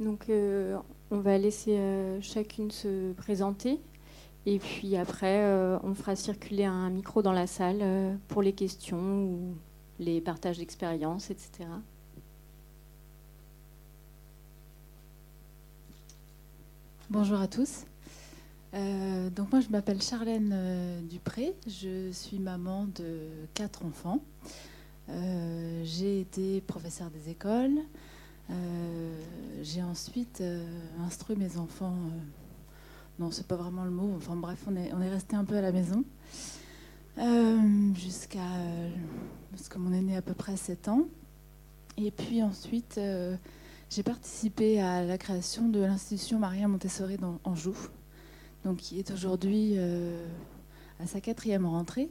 Donc, on va laisser chacune se présenter. Et puis après, on fera circuler un micro dans la salle pour les questions ou les partages d'expériences, etc. Bonjour à tous. Euh, donc moi je m'appelle Charlène euh, Dupré, je suis maman de quatre enfants. Euh, j'ai été professeure des écoles. J'ai ensuite instruit mes enfants. non, c'est pas vraiment le mot. Enfin bref, on est, resté un peu à la maison jusqu'à parce que mon aîné a à peu près 7 ans. Et puis ensuite j'ai participé à la création de l'institution Maria Montessori dans Anjou, donc qui est aujourd'hui euh, à sa quatrième rentrée,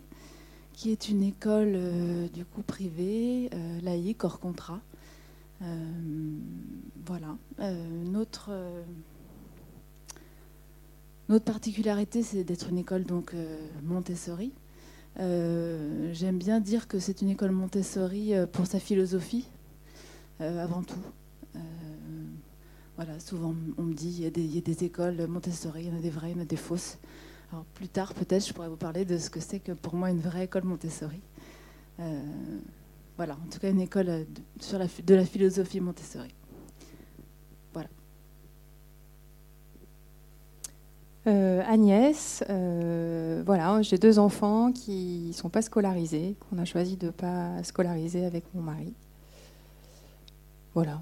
qui est une école euh, du coup privée, euh, laïque, hors contrat. Voilà. notre notre particularité, c'est d'être une école donc Montessori. J'aime bien dire que c'est une école Montessori pour sa philosophie, avant tout. Euh, voilà, souvent on me dit il y, a des, écoles Montessori, il y en a des vraies, il y en a des fausses. Alors plus tard, peut-être, je pourrais vous parler de ce que c'est que pour moi une vraie école Montessori. Euh, voilà, en tout cas une école la, de la philosophie Montessori. Voilà. Euh, Agnès, voilà, j'ai deux enfants qui ne sont pas scolarisés, qu'on a choisi de ne pas scolariser avec mon mari. Voilà.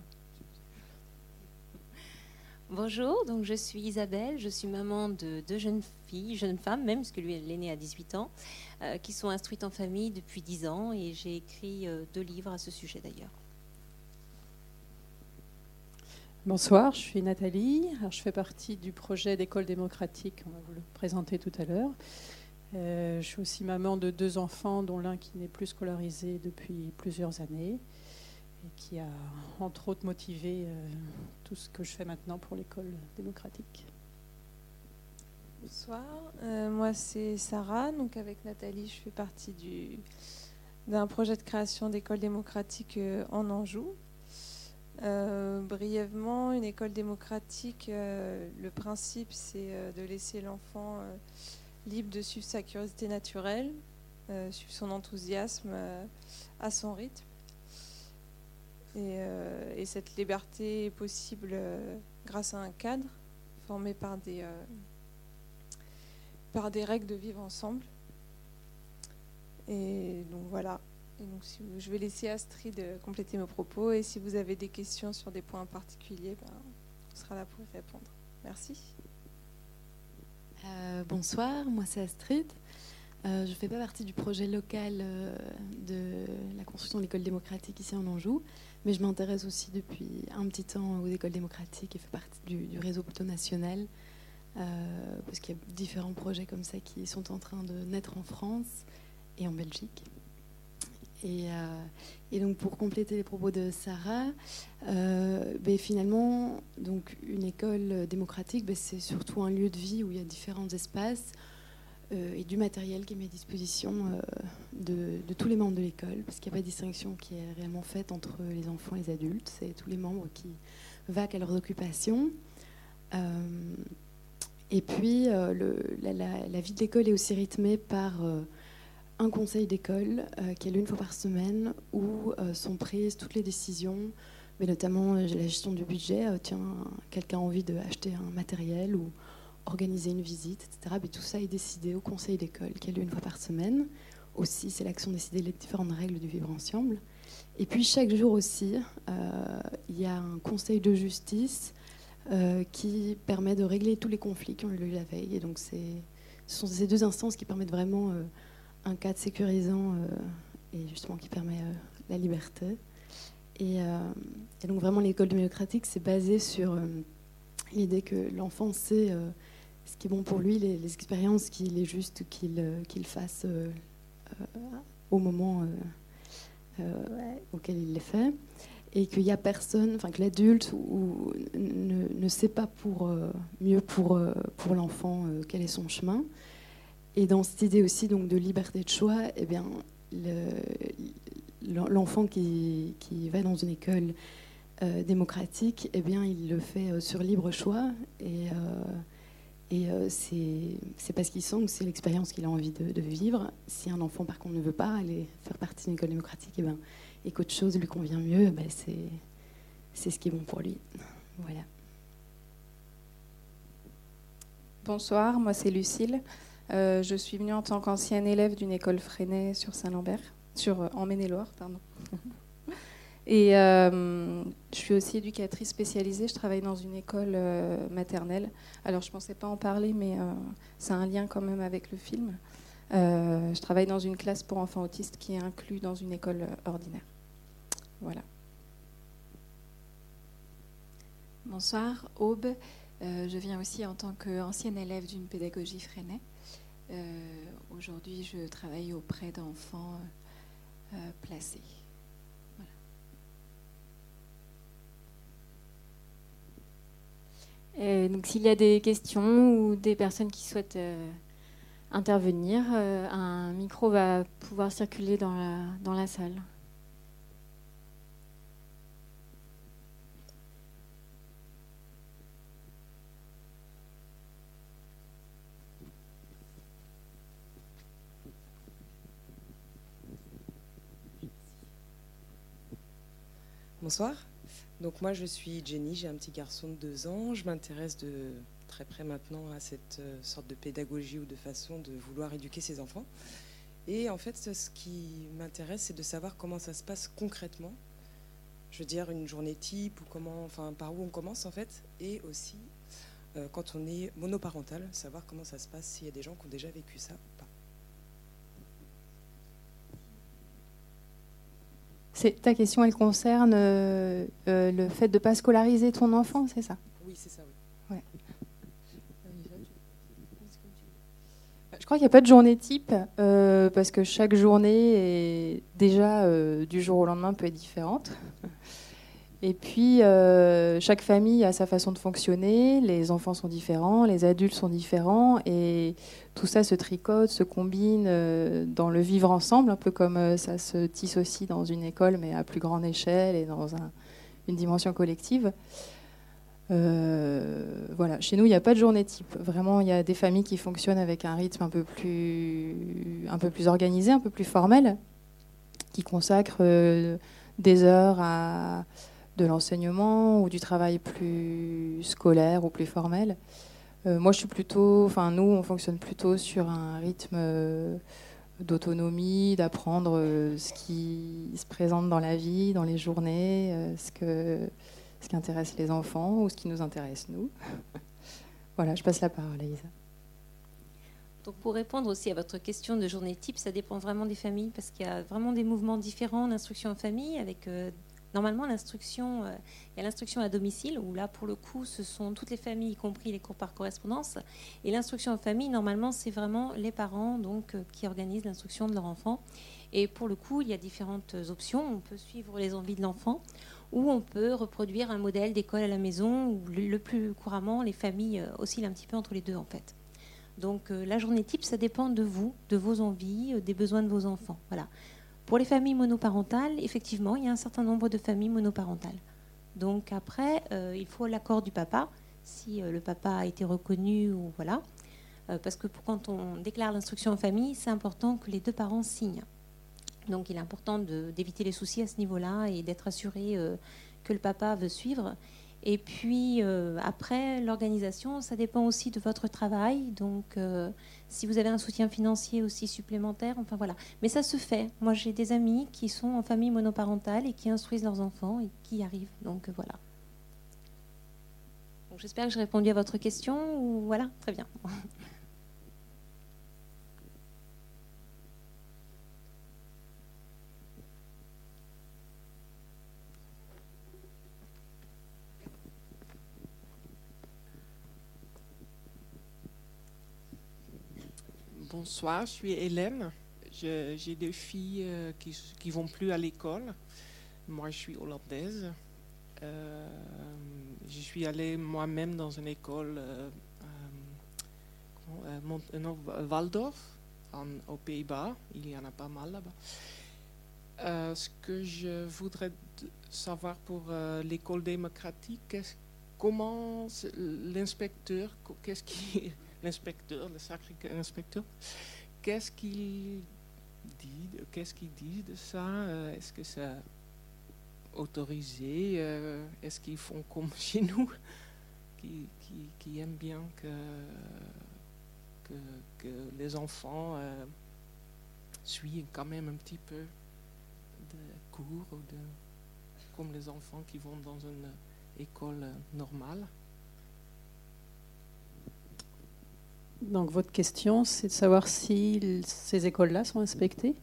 Bonjour, donc je suis Isabelle, je suis maman de deux jeunes filles, jeunes femmes même, parce que lui, elle est née à 18 ans, euh, qui sont instruites en famille depuis 10 ans et j'ai écrit euh, deux livres à ce sujet d'ailleurs. Bonsoir, je suis Nathalie. je fais partie du projet d'école démocratique, on va vous le présenter tout à l'heure. Euh, je suis aussi maman de deux enfants, dont l'un qui n'est plus scolarisé depuis plusieurs années et qui a entre autres motivé euh, tout ce que je fais maintenant pour l'école démocratique. Bonsoir, euh, moi c'est Sarah, donc avec Nathalie je fais partie du, d'un projet de création d'école démocratique euh, en Anjou. brièvement, une école démocratique, le principe c'est de laisser l'enfant libre de suivre sa curiosité naturelle, suivre son enthousiasme à son rythme euh, et, cette liberté est possible euh, grâce à un cadre formé par des, euh, par des règles de vivre ensemble. Et donc voilà. Et donc, je vais laisser Astrid compléter mes propos. Et si vous avez des questions sur des points particuliers, ben, on sera là pour y répondre. Merci. bonsoir, moi c'est Astrid. je ne fais pas partie du projet local de la construction de l'école démocratique ici en Anjou, mais je m'intéresse aussi depuis un petit temps aux écoles démocratiques et fais partie du, réseau plutôt national, euh, parce qu'il y a différents projets comme ça qui sont en train de naître en France et en Belgique. Et, euh, donc pour compléter les propos de Sarah, euh, ben finalement, donc une école démocratique, ben c'est surtout un lieu de vie où il y a différents espaces et du matériel qui est mis à disposition euh, de, tous les membres de l'école, parce qu'il n'y a pas de distinction qui est réellement faite entre les enfants et les adultes. C'est tous les membres qui vaquent à leurs occupations. Euh, et puis, la, vie de l'école est aussi rythmée par un conseil d'école qui est l'une fois par semaine où sont prises toutes les décisions, mais notamment la gestion du budget. tiens, quelqu'un a envie d'acheter un matériel ou organiser une visite, etc. Tout ça est décidé au conseil d'école qui a lieu une fois par semaine. Aussi, c'est l'action de décider les différentes règles du vivre ensemble. Et puis chaque jour aussi, euh, il y a un conseil de justice euh, qui permet de régler tous les conflits qui ont eu lieu la veille. Et donc ce sont ces deux instances qui permettent vraiment euh, un cadre sécurisant et justement qui permet la liberté. Et, et, donc vraiment l'école démocratique, c'est basé sur l'idée que l'enfant sait ce qui est bon pour lui, les, expériences qu'il est juste qu'il euh, qu'il fasse euh, euh, au moment auquel il les fait, et qu'il n'y a personne, enfin que l'adulte ne, ne, sait pas pour mieux pour, pour l'enfant quel est son chemin. Et dans cette idée aussi donc de liberté de choix, eh bien l'enfant qui, qui, va dans une école démocratique, eh bien, il le fait sur libre choix. Et, et c'est parce qu'il sent que c'est l'expérience qu'il a envie de, vivre. Si un enfant, par contre, ne veut pas aller faire partie d'une école démocratique, eh ben, et qu'autre chose lui convient mieux, ben, c'est ce qui est bon pour lui. Voilà. Bonsoir, moi c'est Lucille. Euh, je suis venue en tant qu'ancienne élève d'une école Freinet sur Saint-Lambert, sur euh, en Maine-et-Loire, pardon. Et euh, je suis aussi éducatrice spécialisée. Je travaille dans une école maternelle. Alors je ne pensais pas en parler, mais c'est un lien quand même avec le film. je travaille dans une classe pour enfants autistes qui est inclus dans une école ordinaire. Voilà. Bonsoir, Aube. je viens aussi en tant qu'ancienne élève d'une pédagogie Freinet. Euh, aujourd'hui, je travaille auprès d'enfants euh, euh, donc, s'il y a des questions ou des personnes qui souhaitent intervenir, un micro va pouvoir circuler dans la, dans la salle. Bonsoir. Donc moi je suis Jenny, j'ai un petit garçon de deux ans. Je m'intéresse de très près maintenant à cette euh, sorte de pédagogie ou de façon de vouloir éduquer ses enfants. Et en fait ce qui m'intéresse c'est de savoir comment ça se passe concrètement. Je veux dire une journée type ou comment, enfin par où on commence en fait. Et aussi euh, quand on est monoparental, savoir comment ça se passe s'il y a des gens qui ont déjà vécu ça ta question, elle concerne euh, euh, le fait de ne pas scolariser ton enfant, c'est ça? Oui, c'est ça, oui. Je crois qu'il n'y a pas de journée type, euh, parce que chaque journée, est déjà, du jour au lendemain, peut être différente. Et puis, euh, chaque famille a sa façon de fonctionner, les enfants sont différents, les adultes sont différents, et tout ça se tricote, se combine euh, dans le vivre ensemble, un peu comme euh, ça se tisse aussi dans une école, mais à plus grande échelle et dans une dimension collective. voilà, chez nous, il n'y a pas de journée type. Vraiment, il y a des familles qui fonctionnent avec un rythme un peu plus, un peu plus organisé, un peu plus formel, qui consacrent des heures à de l'enseignement ou du travail plus scolaire ou plus formel. Euh, moi, je suis plutôt, enfin, nous, on fonctionne plutôt sur un rythme euh, d'autonomie, d'apprendre euh, ce qui se présente dans la vie, dans les journées, ce, que, ce qui intéresse les enfants ou ce qui nous intéresse nous. voilà, je passe la parole à Isa. Donc pour répondre aussi à votre question de journée type, ça dépend vraiment des familles parce qu'il y a vraiment des mouvements différents d'instruction en famille avec Normalement, l'instruction, euh, il y a l'instruction à domicile, où là, pour le coup, ce sont toutes les familles, y compris les cours par correspondance. Et l'instruction en famille, normalement, c'est vraiment les parents donc, euh, qui organisent l'instruction de leur enfant. Et pour le coup, il y a différentes options. On peut suivre les envies de l'enfant, ou on peut reproduire un modèle d'école à la maison, où le plus couramment, les familles euh, oscillent un petit peu entre les deux, en fait. Donc la journée type, ça dépend de vous, de vos envies, des besoins de vos enfants. Voilà. Pour les familles monoparentales, effectivement, il y a un certain nombre de familles monoparentales. Donc après, euh, il faut l'accord du papa, si euh, le papa a été reconnu ou voilà. Euh, parce que quand on déclare l'instruction en famille, c'est important que les deux parents signent. Donc il est important d'éviter les soucis à ce niveau-là et d'être assuré que le papa veut suivre. Et puis euh, après, l'organisation, ça dépend aussi de votre travail. Donc euh, si vous avez un soutien financier aussi supplémentaire, enfin voilà. Mais ça se fait. Moi, j'ai des amis qui sont en famille monoparentale et qui instruisent leurs enfants et qui y arrivent. Donc voilà. J'espère que j'ai répondu à votre question. Ou voilà, très bien. Bonsoir, je suis Hélène. J'ai des filles euh, qui ne vont plus à l'école. Moi, je suis hollandaise. Euh, je suis allée moi-même dans une école, euh Waldorf, aux Pays-Bas. Il y en a pas mal là-bas. ce que je voudrais savoir pour l'école démocratique, comment l'inspecteur, qu'est-ce qui, l'inspecteur, le sacré inspecteur, qu'est-ce qu'il dit, qu'est-ce qu'il dit de ça? Est-ce que c'est autorisé? Est-ce qu'ils font comme chez nous qui, qui, aiment bien que, que, les enfants euh, suivent quand même un petit peu de cours, de, comme les enfants qui vont dans une école normale. Donc votre question, c'est de savoir si ces écoles-là sont inspectées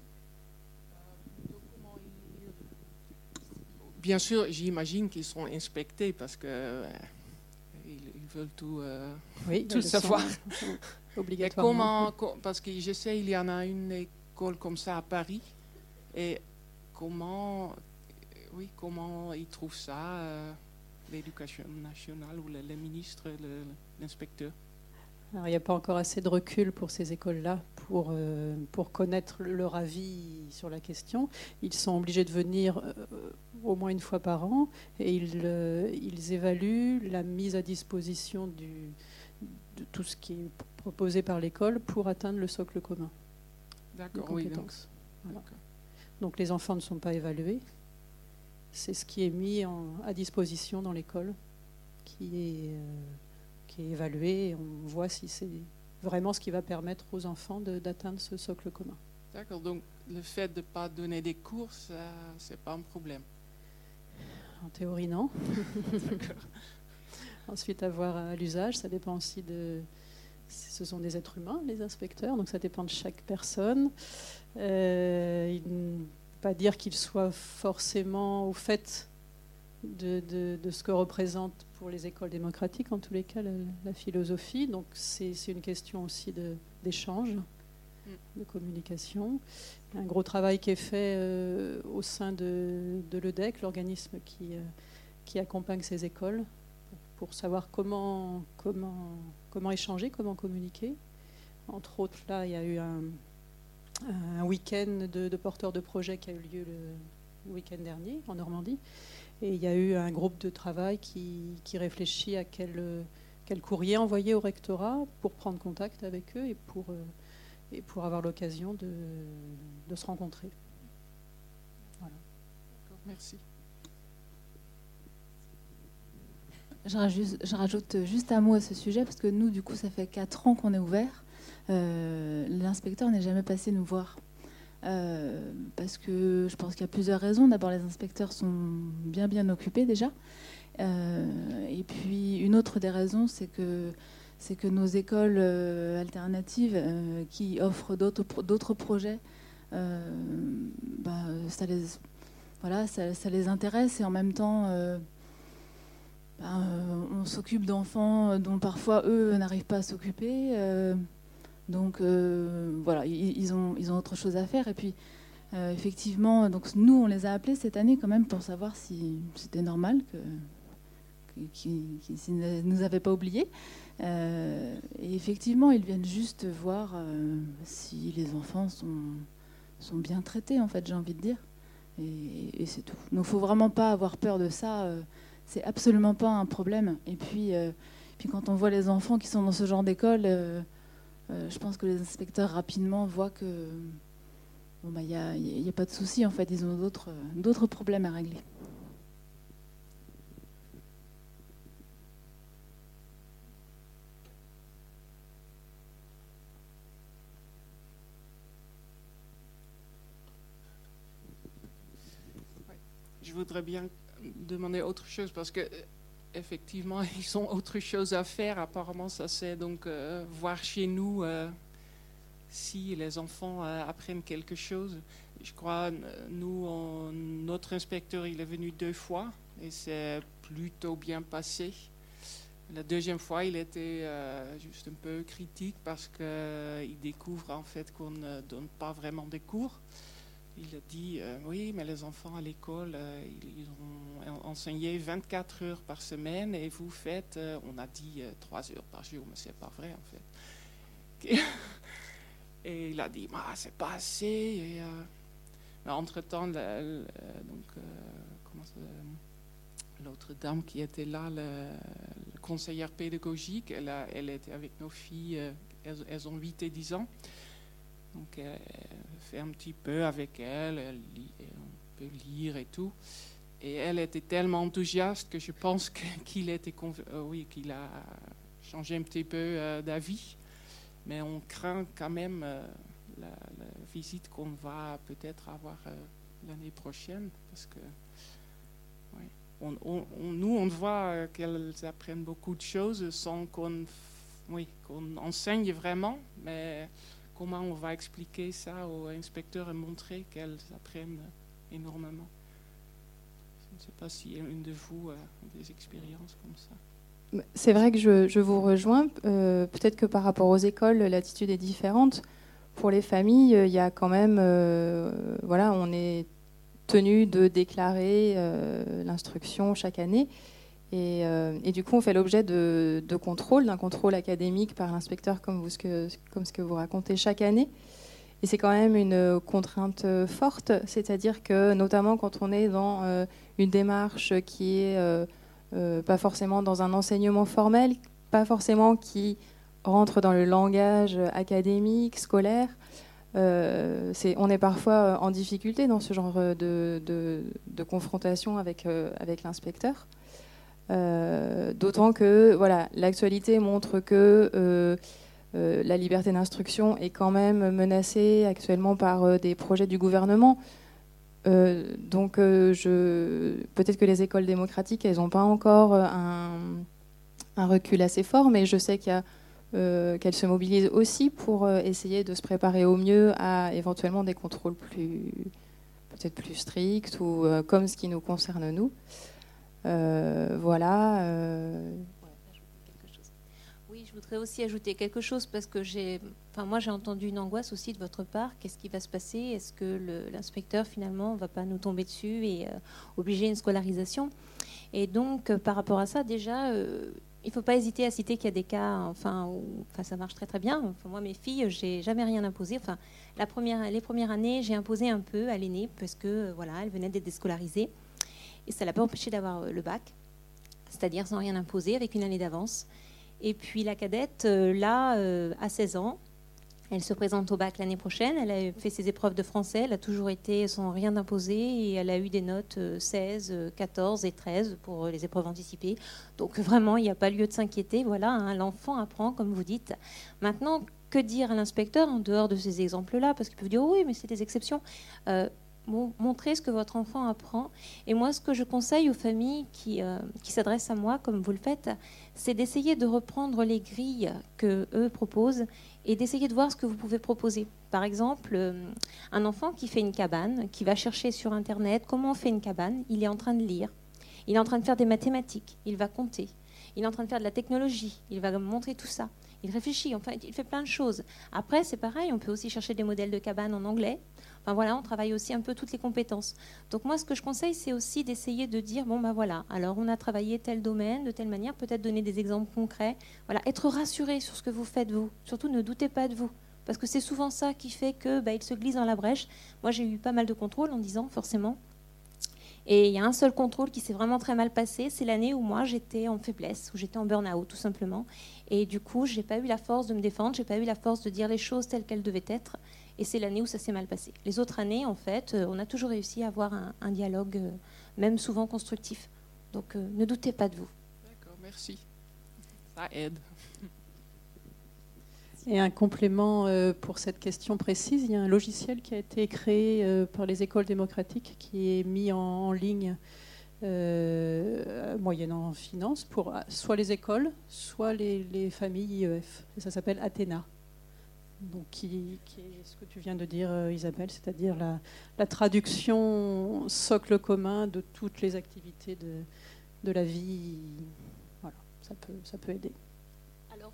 Bien sûr, j'imagine qu'ils sont inspectés parce que euh, veulent tout, euh, oui, tout savoir. Obligatoirement. comment, parce que je sais, il y en a une école comme ça à Paris. Et comment, oui, comment ils trouvent ça, euh, l'éducation nationale ou le, le ministre, l'inspecteur? Alors, il n'y a pas encore assez de recul pour ces écoles-là pour, euh, pour connaître leur avis sur la question. Ils sont obligés de venir euh, au moins une fois par an et ils, euh, ils évaluent la mise à disposition du, de tout ce qui est proposé par l'école pour atteindre le socle commun. D'accord, oui. Donc les enfants ne sont pas évalués. C'est ce qui est mis à disposition dans l'école qui est est évalué et on voit si c'est vraiment ce qui va permettre aux enfants d'atteindre ce socle commun. D'accord, donc le fait de ne pas donner des cours, ce n'est pas un problème En théorie, non. Ensuite, avoir à l'usage, ça dépend aussi de... Ce sont des êtres humains, les inspecteurs, donc ça dépend de chaque personne. Euh, pas dire qu'ils soient forcément au fait de, ce que représente pour les écoles démocratiques, en tous les cas, la, philosophie. Donc c'est une question aussi d'échange, mm. de, communication. Un gros travail qui est fait euh, au sein de, l'EDEC, l'organisme qui, euh, qui accompagne ces écoles, pour savoir comment, comment, comment échanger, comment communiquer. Entre autres, là, il y a eu un, un week-end de, porteurs de projets qui a eu lieu le week-end dernier en Normandie. Et il y a eu un groupe de travail qui, réfléchit à quel, quel, courrier envoyer au rectorat pour prendre contact avec eux et pour, euh, et pour avoir l'occasion de, de, se rencontrer. Voilà. Merci. Je rajoute, je rajoute, juste un mot à ce sujet parce que nous, du coup, ça fait quatre ans qu'on est ouvert. Euh, l'inspecteur n'est jamais passé nous voir. Euh, parce que je pense qu'il y a plusieurs raisons. D'abord, les inspecteurs sont bien bien occupés déjà. Euh, et puis une autre des raisons, c'est que c'est que nos écoles euh, alternatives qui offrent d'autres projets, bah, ça les voilà, ça, les intéresse et en même temps. Bah, on s'occupe d'enfants dont parfois eux n'arrivent pas à s'occuper. Donc euh, voilà, ils, ont, ils ont autre chose à faire. Et puis euh, effectivement, donc nous, on les a appelés cette année quand même pour savoir si c'était normal que, ne nous avaient pas oubliés. Euh, et effectivement, ils viennent juste voir si les enfants sont, sont bien traités, en fait, j'ai envie de dire. Et, c'est tout. Donc, il ne faut vraiment pas avoir peur de ça. c'est absolument pas un problème. Et puis, puis, quand on voit les enfants qui sont dans ce genre d'école, euh, je pense que les inspecteurs rapidement voient que il n'y bah, a, a, pas de souci, en fait, ils ont d'autres problèmes à régler. Je voudrais bien demander autre chose parce que effectivement, ils ont autre chose à faire. Apparemment, ça c'est donc euh, voir chez nous euh, si les enfants euh, apprennent quelque chose. Je crois, nous, notre inspecteur, il est venu deux fois et c'est plutôt bien passé. La deuxième fois, il était juste un peu critique parce qu'il découvre en fait qu'on ne donne pas vraiment des cours il a dit euh, oui, mais les enfants à l'école, euh, ils ont enseigné 24 heures par semaine et vous faites, euh, on a dit 3 heures par jour, mais c'est pas vrai en fait. Et il a dit, bah, c'est pas assez. mais entre-temps, l'autre dame qui était là, la, conseillère pédagogique, elle, elle, était avec nos filles, elles, ont 8 et 10 ans. Donc elle, fait un petit peu avec elle, on peut lire et tout. Et elle était tellement enthousiaste que je pense oui, qu'il a changé un petit peu d'avis. Mais on craint quand même la, visite qu'on va peut-être avoir euh, l'année prochaine, parce que nous, on voit euh, qu'elles apprennent beaucoup de choses sans qu'on qu'on enseigne vraiment, mais comment on va expliquer ça aux inspecteurs et montrer qu'elles apprennent énormément Je ne sais pas si une de vous a des expériences comme ça. C'est vrai que je, je vous rejoins. Euh, peut-être que par rapport aux écoles, l'attitude est différente pour les familles, euh, il y a quand même, euh, voilà, on est tenu de déclarer euh, l'instruction chaque année. Et, du coup, on fait l'objet de, contrôle, d'un contrôle académique par l'inspecteur, comme, ce que, vous racontez chaque année. Et c'est quand même une contrainte forte, c'est-à-dire que notamment quand on est dans une démarche qui est pas forcément dans un enseignement formel, pas forcément qui rentre dans le langage académique, scolaire, euh, on est parfois euh, en difficulté dans ce genre de, confrontation euh, avec l'inspecteur. D'autant que voilà, l'actualité montre que la liberté d'instruction est quand même menacée actuellement par des projets du gouvernement. donc peut-être que les écoles démocratiques, elles n'ont pas encore un, recul assez fort, mais je sais qu'il y a euh, qu'elle se mobilise aussi pour euh, essayer de se préparer au mieux à éventuellement des contrôles plus peut-être plus stricts ou euh, comme ce qui nous concerne nous. Voilà. Oui, je voudrais aussi ajouter quelque chose parce que j'ai, enfin moi j'ai entendu une angoisse aussi de votre part. Qu'est-ce qui va se passer? Est-ce que l'inspecteur finalement va pas nous tomber dessus et obliger une scolarisation? Et donc par rapport à ça, déjà il ne faut pas hésiter à citer qu'il y a des cas enfin, où ça marche très très bien. Moi, mes filles, j'ai jamais rien imposé. Enfin, la première, les premières années, j'ai imposé un peu à l'aînée parce que voilà, elle venait d'être déscolarisée. Et ça ne l'a pas empêché d'avoir euh, le bac, c'est-à-dire sans rien imposer, avec une année d'avance. Et puis la cadette, euh, là, euh, à 16 ans, elle se présente au bac l'année prochaine. Elle a fait ses épreuves de français. Elle a toujours été sans rien d'imposer et elle a eu des notes 16, euh, 14 euh, et 13 pour les épreuves anticipées. Donc vraiment, il n'y a pas lieu de s'inquiéter. Voilà, hein, l'enfant apprend, comme vous dites. Maintenant, que dire à l'inspecteur en dehors de ces exemples-là? Parce qu'il peut dire oui, mais c'est des exceptions. Montrer ce que votre enfant apprend. Et moi, ce que je conseille aux familles qui, qui s'adressent à moi, comme vous le faites, c'est d'essayer de reprendre les grilles que eux proposent et d'essayer de voir ce que vous pouvez proposer. Par exemple, euh, un enfant qui fait une cabane, qui va chercher sur Internet comment on fait une cabane, il est en train de lire, il est en train de faire des mathématiques, il va compter, il est en train de faire de la technologie, il va montrer tout ça. Il réfléchit, enfin, il fait plein de choses. Après, c'est pareil, on peut aussi chercher des modèles de cabane en anglais. Enfin voilà, on travaille aussi un peu toutes les compétences. Donc moi, ce que je conseille, c'est aussi d'essayer de dire bon ben voilà, alors on a travaillé tel domaine de telle manière, peut-être donner des exemples concrets. Voilà, être rassuré sur ce que vous faites vous. Surtout, ne doutez pas de vous, parce que c'est souvent ça qui fait que bah, il se glisse dans la brèche. Moi, j'ai eu pas mal de contrôles en disant forcément. Et il y a un seul contrôle qui s'est vraiment très mal passé, c'est l'année où moi j'étais en faiblesse, où j'étais en burn-out tout simplement. Et du coup, j'ai pas eu la force de me défendre, j'ai pas eu la force de dire les choses telles qu'elles devaient être. Et c'est l'année où ça s'est mal passé. Les autres années, en fait, euh, on a toujours réussi à avoir un, dialogue, euh, même souvent constructif. Donc euh, ne doutez pas de vous. D'accord, merci. Ça aide. Et un complément pour cette question précise, il y a un logiciel qui a été créé par les écoles démocratiques qui est mis en, ligne moyennant finance pour soit les écoles, soit les, les familles IEF. Et ça s'appelle Athéna donc qui, est ce que tu viens de dire, euh, Isabelle, c'est-à-dire la, traduction socle commun de toutes les activités de, la vie. Voilà, ça peut, ça peut aider. Alors,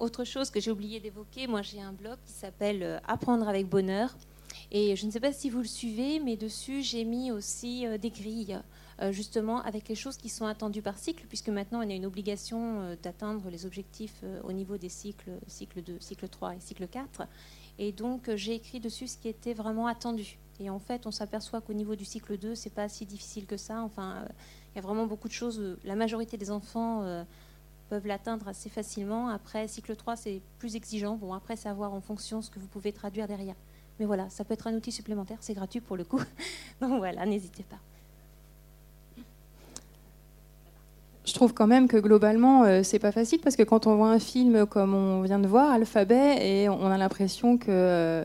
autre chose que j'ai oublié d'évoquer, moi j'ai un blog qui s'appelle euh, Apprendre avec bonheur. Et je ne sais pas si vous le suivez, mais dessus j'ai mis aussi euh, des grilles justement avec les choses qui sont attendues par cycle, puisque maintenant on a une obligation euh, d'atteindre les objectifs euh, au niveau des cycles, cycle 2, cycle 3 et cycle 4. Et donc, j'ai écrit dessus ce qui était vraiment attendu. Et en fait, on s'aperçoit qu'au niveau du cycle 2, c'est pas si difficile que ça. Enfin, il y a vraiment beaucoup de choses. La majorité des enfants peuvent l'atteindre assez facilement. Après, cycle 3, c'est plus exigeant. Bon, après, savoir en fonction ce que vous pouvez traduire derrière. Mais voilà, ça peut être un outil supplémentaire, c'est gratuit pour le coup. Donc voilà, n'hésitez pas. Je trouve quand même que globalement, euh, c'est pas facile parce que quand on voit un film comme on vient de voir, Alphabet, et on a l'impression que.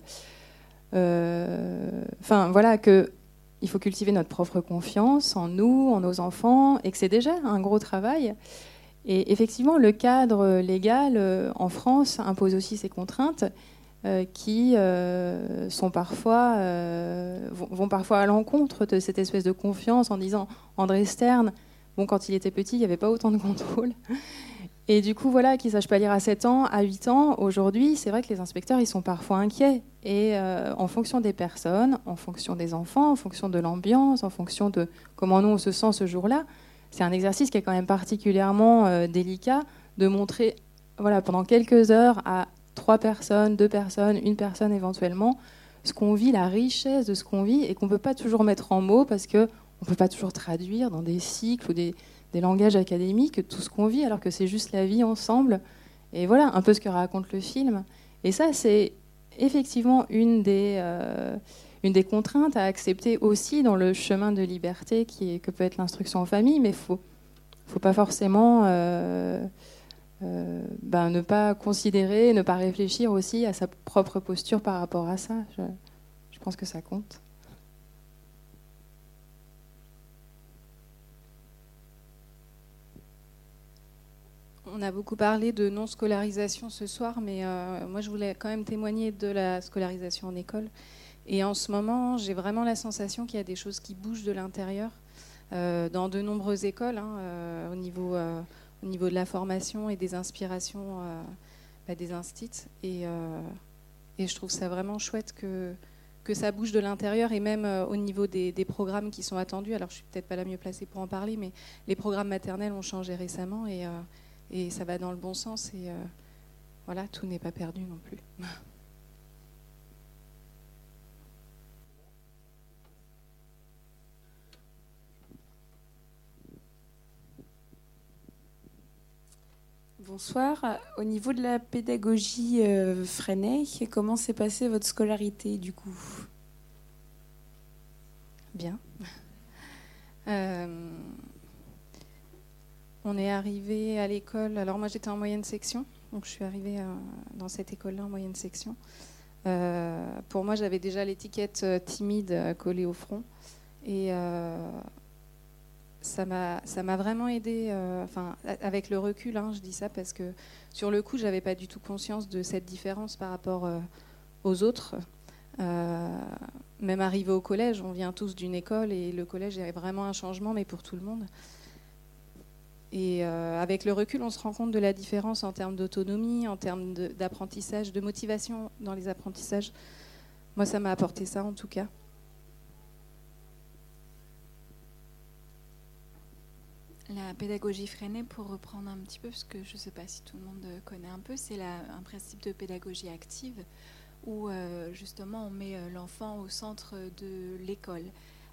Euh, enfin, voilà, que. Il faut cultiver notre propre confiance en nous, en nos enfants, et que c'est déjà un gros travail. Et effectivement, le cadre légal euh, en France impose aussi ces contraintes. Euh, qui euh, sont parfois, euh, vont, parfois à l'encontre de cette espèce de confiance en disant André Stern, bon, quand il était petit, il n'y avait pas autant de contrôle. Et du coup, voilà, qu'il ne sache pas lire à 7 ans, à 8 ans, aujourd'hui, c'est vrai que les inspecteurs, ils sont parfois inquiets. Et en fonction des personnes, en fonction des enfants, en fonction de l'ambiance, en fonction de comment nous on se sent ce jour-là, c'est un exercice qui est quand même particulièrement délicat de montrer, voilà, pendant quelques heures à trois personnes, deux personnes, une personne éventuellement, ce qu'on vit, la richesse de ce qu'on vit, et qu'on ne peut pas toujours mettre en mots parce qu'on ne peut pas toujours traduire dans des cycles ou des, langages académiques tout ce qu'on vit, alors que c'est juste la vie ensemble. Et voilà un peu ce que raconte le film. Et ça, c'est effectivement une des, euh, contraintes à accepter aussi dans le chemin de liberté que peut être l'instruction en famille, mais il faut, faut pas forcément... Euh, euh, ben, ne pas considérer, ne pas réfléchir aussi à sa propre posture par rapport à ça. Je pense que ça compte. On a beaucoup parlé de non-scolarisation ce soir, mais euh, moi je voulais quand même témoigner de la scolarisation en école. Et en ce moment, j'ai vraiment la sensation qu'il y a des choses qui bougent de l'intérieur euh, dans de nombreuses écoles, hein, au niveau au niveau de la formation et des inspirations euh, bah, des instits. Et, euh, je trouve ça vraiment chouette que, que ça bouge de l'intérieur et même euh, au niveau des, programmes qui sont attendus. Alors je suis peut-être pas la mieux placée pour en parler, mais les programmes maternels ont changé récemment et, et ça va dans le bon sens. Et voilà, tout n'est pas perdu non plus. Bonsoir. Au niveau de la pédagogie euh, Freinet, comment s'est passée votre scolarité du coup? Bien. Euh, on est arrivé à l'école. Alors moi j'étais en moyenne section, donc je suis arrivée euh, dans cette école-là en moyenne section. pour moi j'avais déjà l'étiquette timide collée au front et ça m'a vraiment aidé. Euh, enfin, avec le recul, hein, je dis ça parce que sur le coup, j'avais pas du tout conscience de cette différence par rapport euh, aux autres. Euh, même arrivé au collège, on vient tous d'une école et le collège est vraiment un changement, mais pour tout le monde. Et avec le recul, on se rend compte de la différence en termes d'autonomie, en termes d'apprentissage, de motivation dans les apprentissages. Moi, ça m'a apporté ça en tout cas. La pédagogie freinée, pour reprendre un petit peu, parce que je ne sais pas si tout le monde connaît un peu, c'est un principe de pédagogie active où euh, justement on met euh, l'enfant au centre de l'école.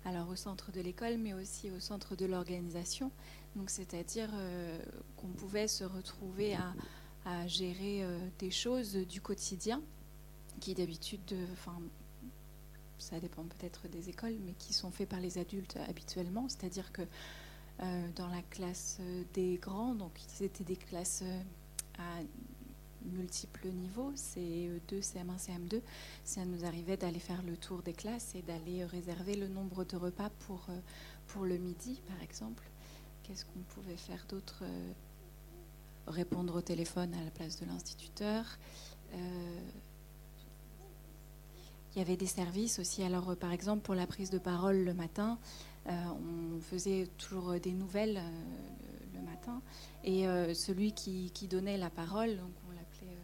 Alors au centre de l'école, mais aussi au centre de l'organisation. Donc c'est-à-dire euh, qu'on pouvait se retrouver à, gérer des choses du quotidien qui d'habitude, enfin ça dépend peut-être des écoles, mais qui sont faits par les adultes habituellement. C'est-à-dire que euh, dans la classe des grands. Donc, c'était des classes euh, à multiples niveaux, CE2, CM1, CM2. Ça nous arrivait d'aller faire le tour des classes et d'aller réserver le nombre de repas pour, euh, pour le midi, par exemple. Qu'est-ce qu'on pouvait faire d'autre Répondre au téléphone à la place de l'instituteur. Il y avait des services aussi. Alors, par exemple, pour la prise de parole le matin, euh, on faisait toujours des nouvelles euh, le, matin. Et euh, celui qui, donnait la parole, donc on l'appelait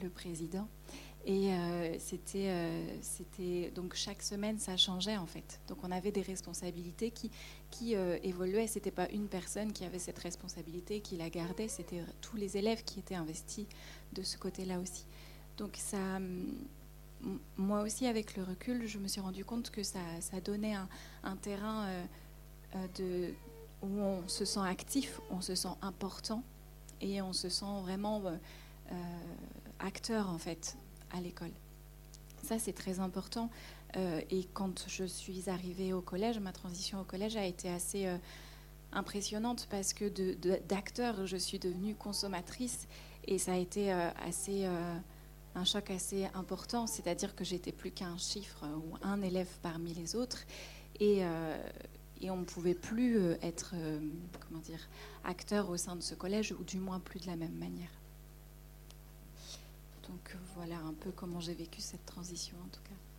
le président. Et c'était donc chaque semaine ça changeait en fait. Donc on avait des responsabilités qui, qui évoluaient. C'était pas une personne qui avait cette responsabilité qui la gardait. C'était tous les élèves qui étaient investis de ce côté-là aussi. Donc ça, moi aussi, avec le recul, je me suis rendu compte que ça, ça donnait un, terrain de, où on se sent actif, on se sent important et on se sent vraiment acteur en fait à l'école. Ça, c'est très important. Euh, et quand je suis arrivée au collège, ma transition au collège a été assez euh, impressionnante parce que d'acteur, je suis devenue consommatrice et ça a été euh, assez, un choc assez important. C'est-à-dire que j'étais plus qu'un chiffre ou un élève parmi les autres et, et on ne pouvait plus être comment dire, acteur au sein de ce collège ou du moins plus de la même manière. Donc voilà un peu comment j'ai vécu cette transition en tout cas.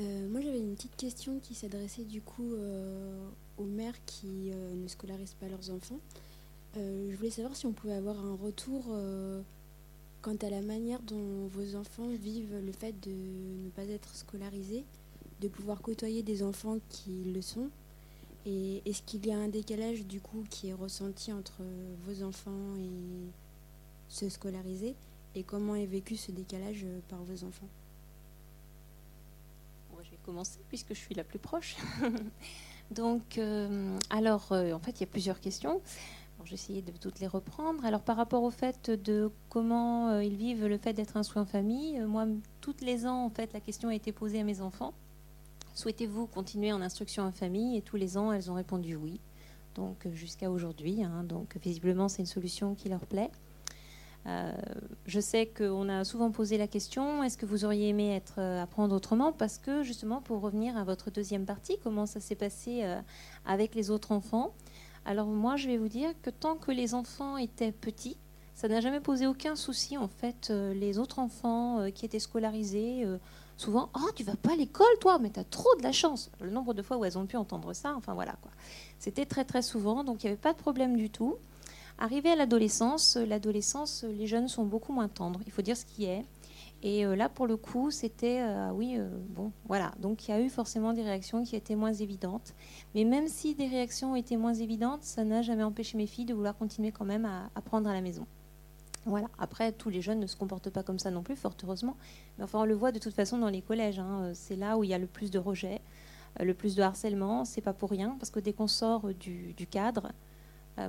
Euh, moi j'avais une petite question qui s'adressait du coup euh, aux mères qui euh, ne scolarisent pas leurs enfants. je voulais savoir si on pouvait avoir un retour quant à la manière dont vos enfants vivent le fait de ne pas être scolarisés, de pouvoir côtoyer des enfants qui le sont. Et est-ce qu'il y a un décalage du coup qui est ressenti entre vos enfants et se scolariser? Et comment est vécu ce décalage par vos enfants? Commencer puisque je suis la plus proche. Donc, euh, alors, euh, en fait, il y a plusieurs questions. J'ai essayé de toutes les reprendre. Alors par rapport au fait de comment euh, ils vivent le fait d'être instruits en famille, moi, toutes les ans, en fait, la question a été posée à mes enfants. Souhaitez-vous continuer en instruction en famille? Et tous les ans, elles ont répondu oui. Donc jusqu'à aujourd'hui. Hein. donc visiblement, c'est une solution qui leur plaît. Je sais qu'on a souvent posé la question est-ce que vous auriez aimé être apprendre autrement? Parce que justement, pour revenir à votre deuxième partie, comment ça s'est passé avec les autres enfants? Alors moi, je vais vous dire que tant que les enfants étaient petits, ça n'a jamais posé aucun souci. En fait, euh, les autres enfants euh, qui étaient scolarisés, euh, souvent, oh, tu vas pas à l'école, toi, mais tu as trop de la chance. Le nombre de fois où elles ont pu entendre ça, enfin voilà quoi. C'était très très souvent, donc il n'y avait pas de problème du tout. Arrivé à l'adolescence, l'adolescence, les jeunes sont beaucoup moins tendres. Il faut dire ce qui est. Et euh, là, pour le coup, c'était, euh, oui, euh, bon, voilà. Donc il y a eu forcément des réactions qui étaient moins évidentes. Mais même si des réactions étaient moins évidentes, ça n'a jamais empêché mes filles de vouloir continuer quand même à apprendre à la maison. Voilà. Après, tous les jeunes ne se comportent pas comme ça non plus, fort heureusement. Mais enfin, on le voit de toute façon dans les collèges. Hein. C'est là où il y a le plus de rejets, le plus de harcèlement. C'est pas pour rien, parce que dès qu'on sort du cadre,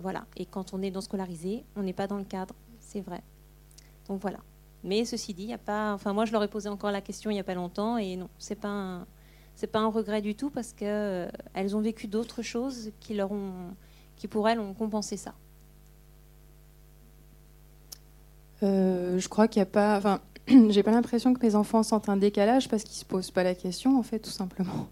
voilà. Et quand on est dans scolarisé, on n'est pas dans le cadre, c'est vrai. Donc voilà. Mais ceci dit, il a pas. Enfin, moi, je leur ai posé encore la question il n'y a pas longtemps, et non, c'est pas c'est pas un regret du tout parce qu'elles euh, elles ont vécu d'autres choses qui leur ont, qui pour elles ont compensé ça. Euh, je crois qu'il n'y a pas. Enfin, j'ai pas l'impression que mes enfants sentent un décalage parce qu'ils se posent pas la question, en fait, tout simplement.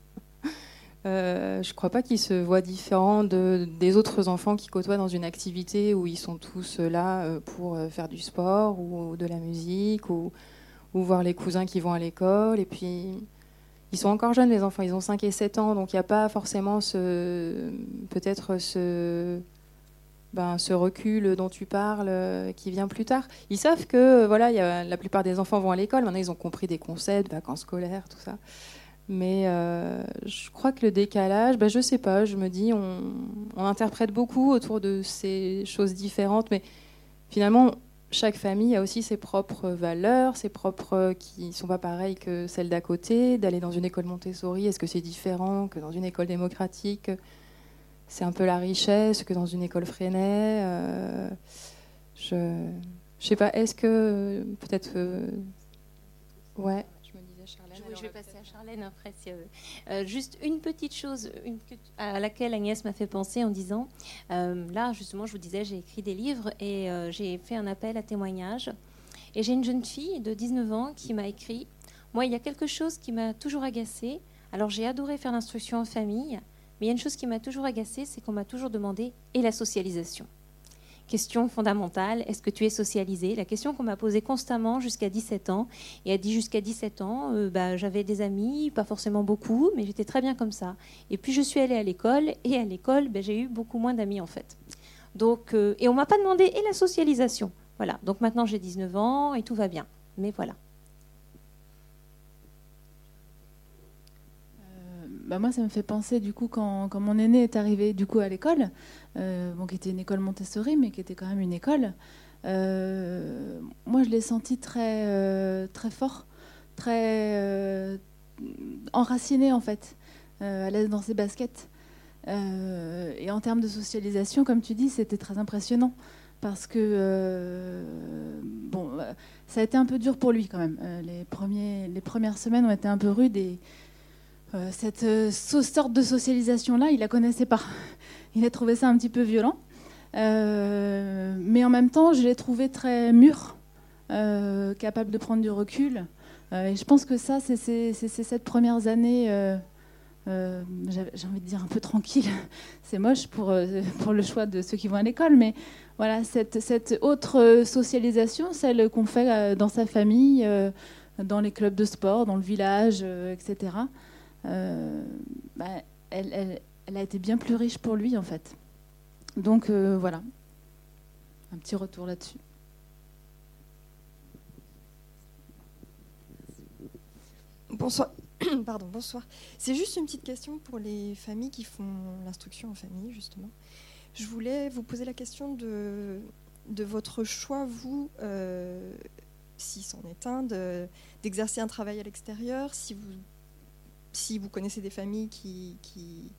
Euh, je ne crois pas qu'ils se voient différents de, des autres enfants qui côtoient dans une activité où ils sont tous là euh, pour euh, faire du sport ou de la musique ou, voir les cousins qui vont à l'école. Et puis, ils sont encore jeunes, les enfants, ils ont 5 et 7 ans, donc il n'y a pas forcément peut-être ce, ben, ce recul dont tu parles qui vient plus tard. Ils savent que voilà, la plupart des enfants vont à l'école, maintenant ils ont compris des concepts, vacances scolaires, tout ça. Mais euh, je crois que le décalage, ben je sais pas, je me dis, on, interprète beaucoup autour de ces choses différentes, mais finalement, chaque famille a aussi ses propres valeurs, ses propres qui ne sont pas pareilles que celles d'à côté. D'aller dans une école Montessori, est-ce que c'est différent que dans une école démocratique? C'est un peu la richesse que dans une école Freinet. Euh, je ne sais pas, est-ce que peut-être... Euh, ouais je vais passer à Charlène après. Euh, juste une petite chose à laquelle Agnès m'a fait penser en disant, euh, là justement, je vous disais, j'ai écrit des livres et euh, j'ai fait un appel à témoignage. Et j'ai une jeune fille de 19 ans qui m'a écrit, moi, il y a quelque chose qui m'a toujours agacée. Alors j'ai adoré faire l'instruction en famille, mais il y a une chose qui m'a toujours agacée, c'est qu'on m'a toujours demandé et la socialisation question fondamentale, est-ce que tu es socialisé? La question qu'on m'a posée constamment jusqu'à 17 ans. Et elle dit jusqu'à 17 ans, euh, bah, j'avais des amis, pas forcément beaucoup, mais j'étais très bien comme ça. Et puis je suis allée à l'école, et à l'école, bah, j'ai eu beaucoup moins d'amis en fait. Donc, euh, et on m'a pas demandé et la socialisation? Voilà, donc maintenant j'ai 19 ans et tout va bien. Mais voilà. Bah, moi, ça me fait penser, du coup, quand, mon aîné est arrivé du coup, à l'école, bon, qui était une école Montessori, mais qui était quand même une école, moi, je l'ai senti très, très fort, très enraciné, en fait, à l'aise dans ses baskets. et en termes de socialisation, comme tu dis, c'était très impressionnant parce que euh, bon, euh, ça a été un peu dur pour lui quand même. Euh, les, premiers, les premières semaines ont été un peu rudes et cette sorte de socialisation-là, il la connaissait pas. Il a trouvé ça un petit peu violent, mais en même temps, je l'ai trouvé très mûr, capable de prendre du recul. et je pense que ça, c'est ces premières années. j'ai envie de dire un peu tranquille. C'est moche pour, pour le choix de ceux qui vont à l'école, mais voilà, cette, autre socialisation, celle qu'on fait euh, dans sa famille, euh, dans les clubs de sport, dans le village, euh, bah, elle, a été bien plus riche pour lui, en fait. Donc voilà, un petit retour là-dessus. Bonsoir. Pardon, bonsoir. C'est juste une petite question pour les familles qui font l'instruction en famille, justement. Je voulais vous poser la question de, de votre choix, vous, euh, si c'en est un, d'exercer un travail à l'extérieur, si vous, si vous connaissez des familles qui, qui,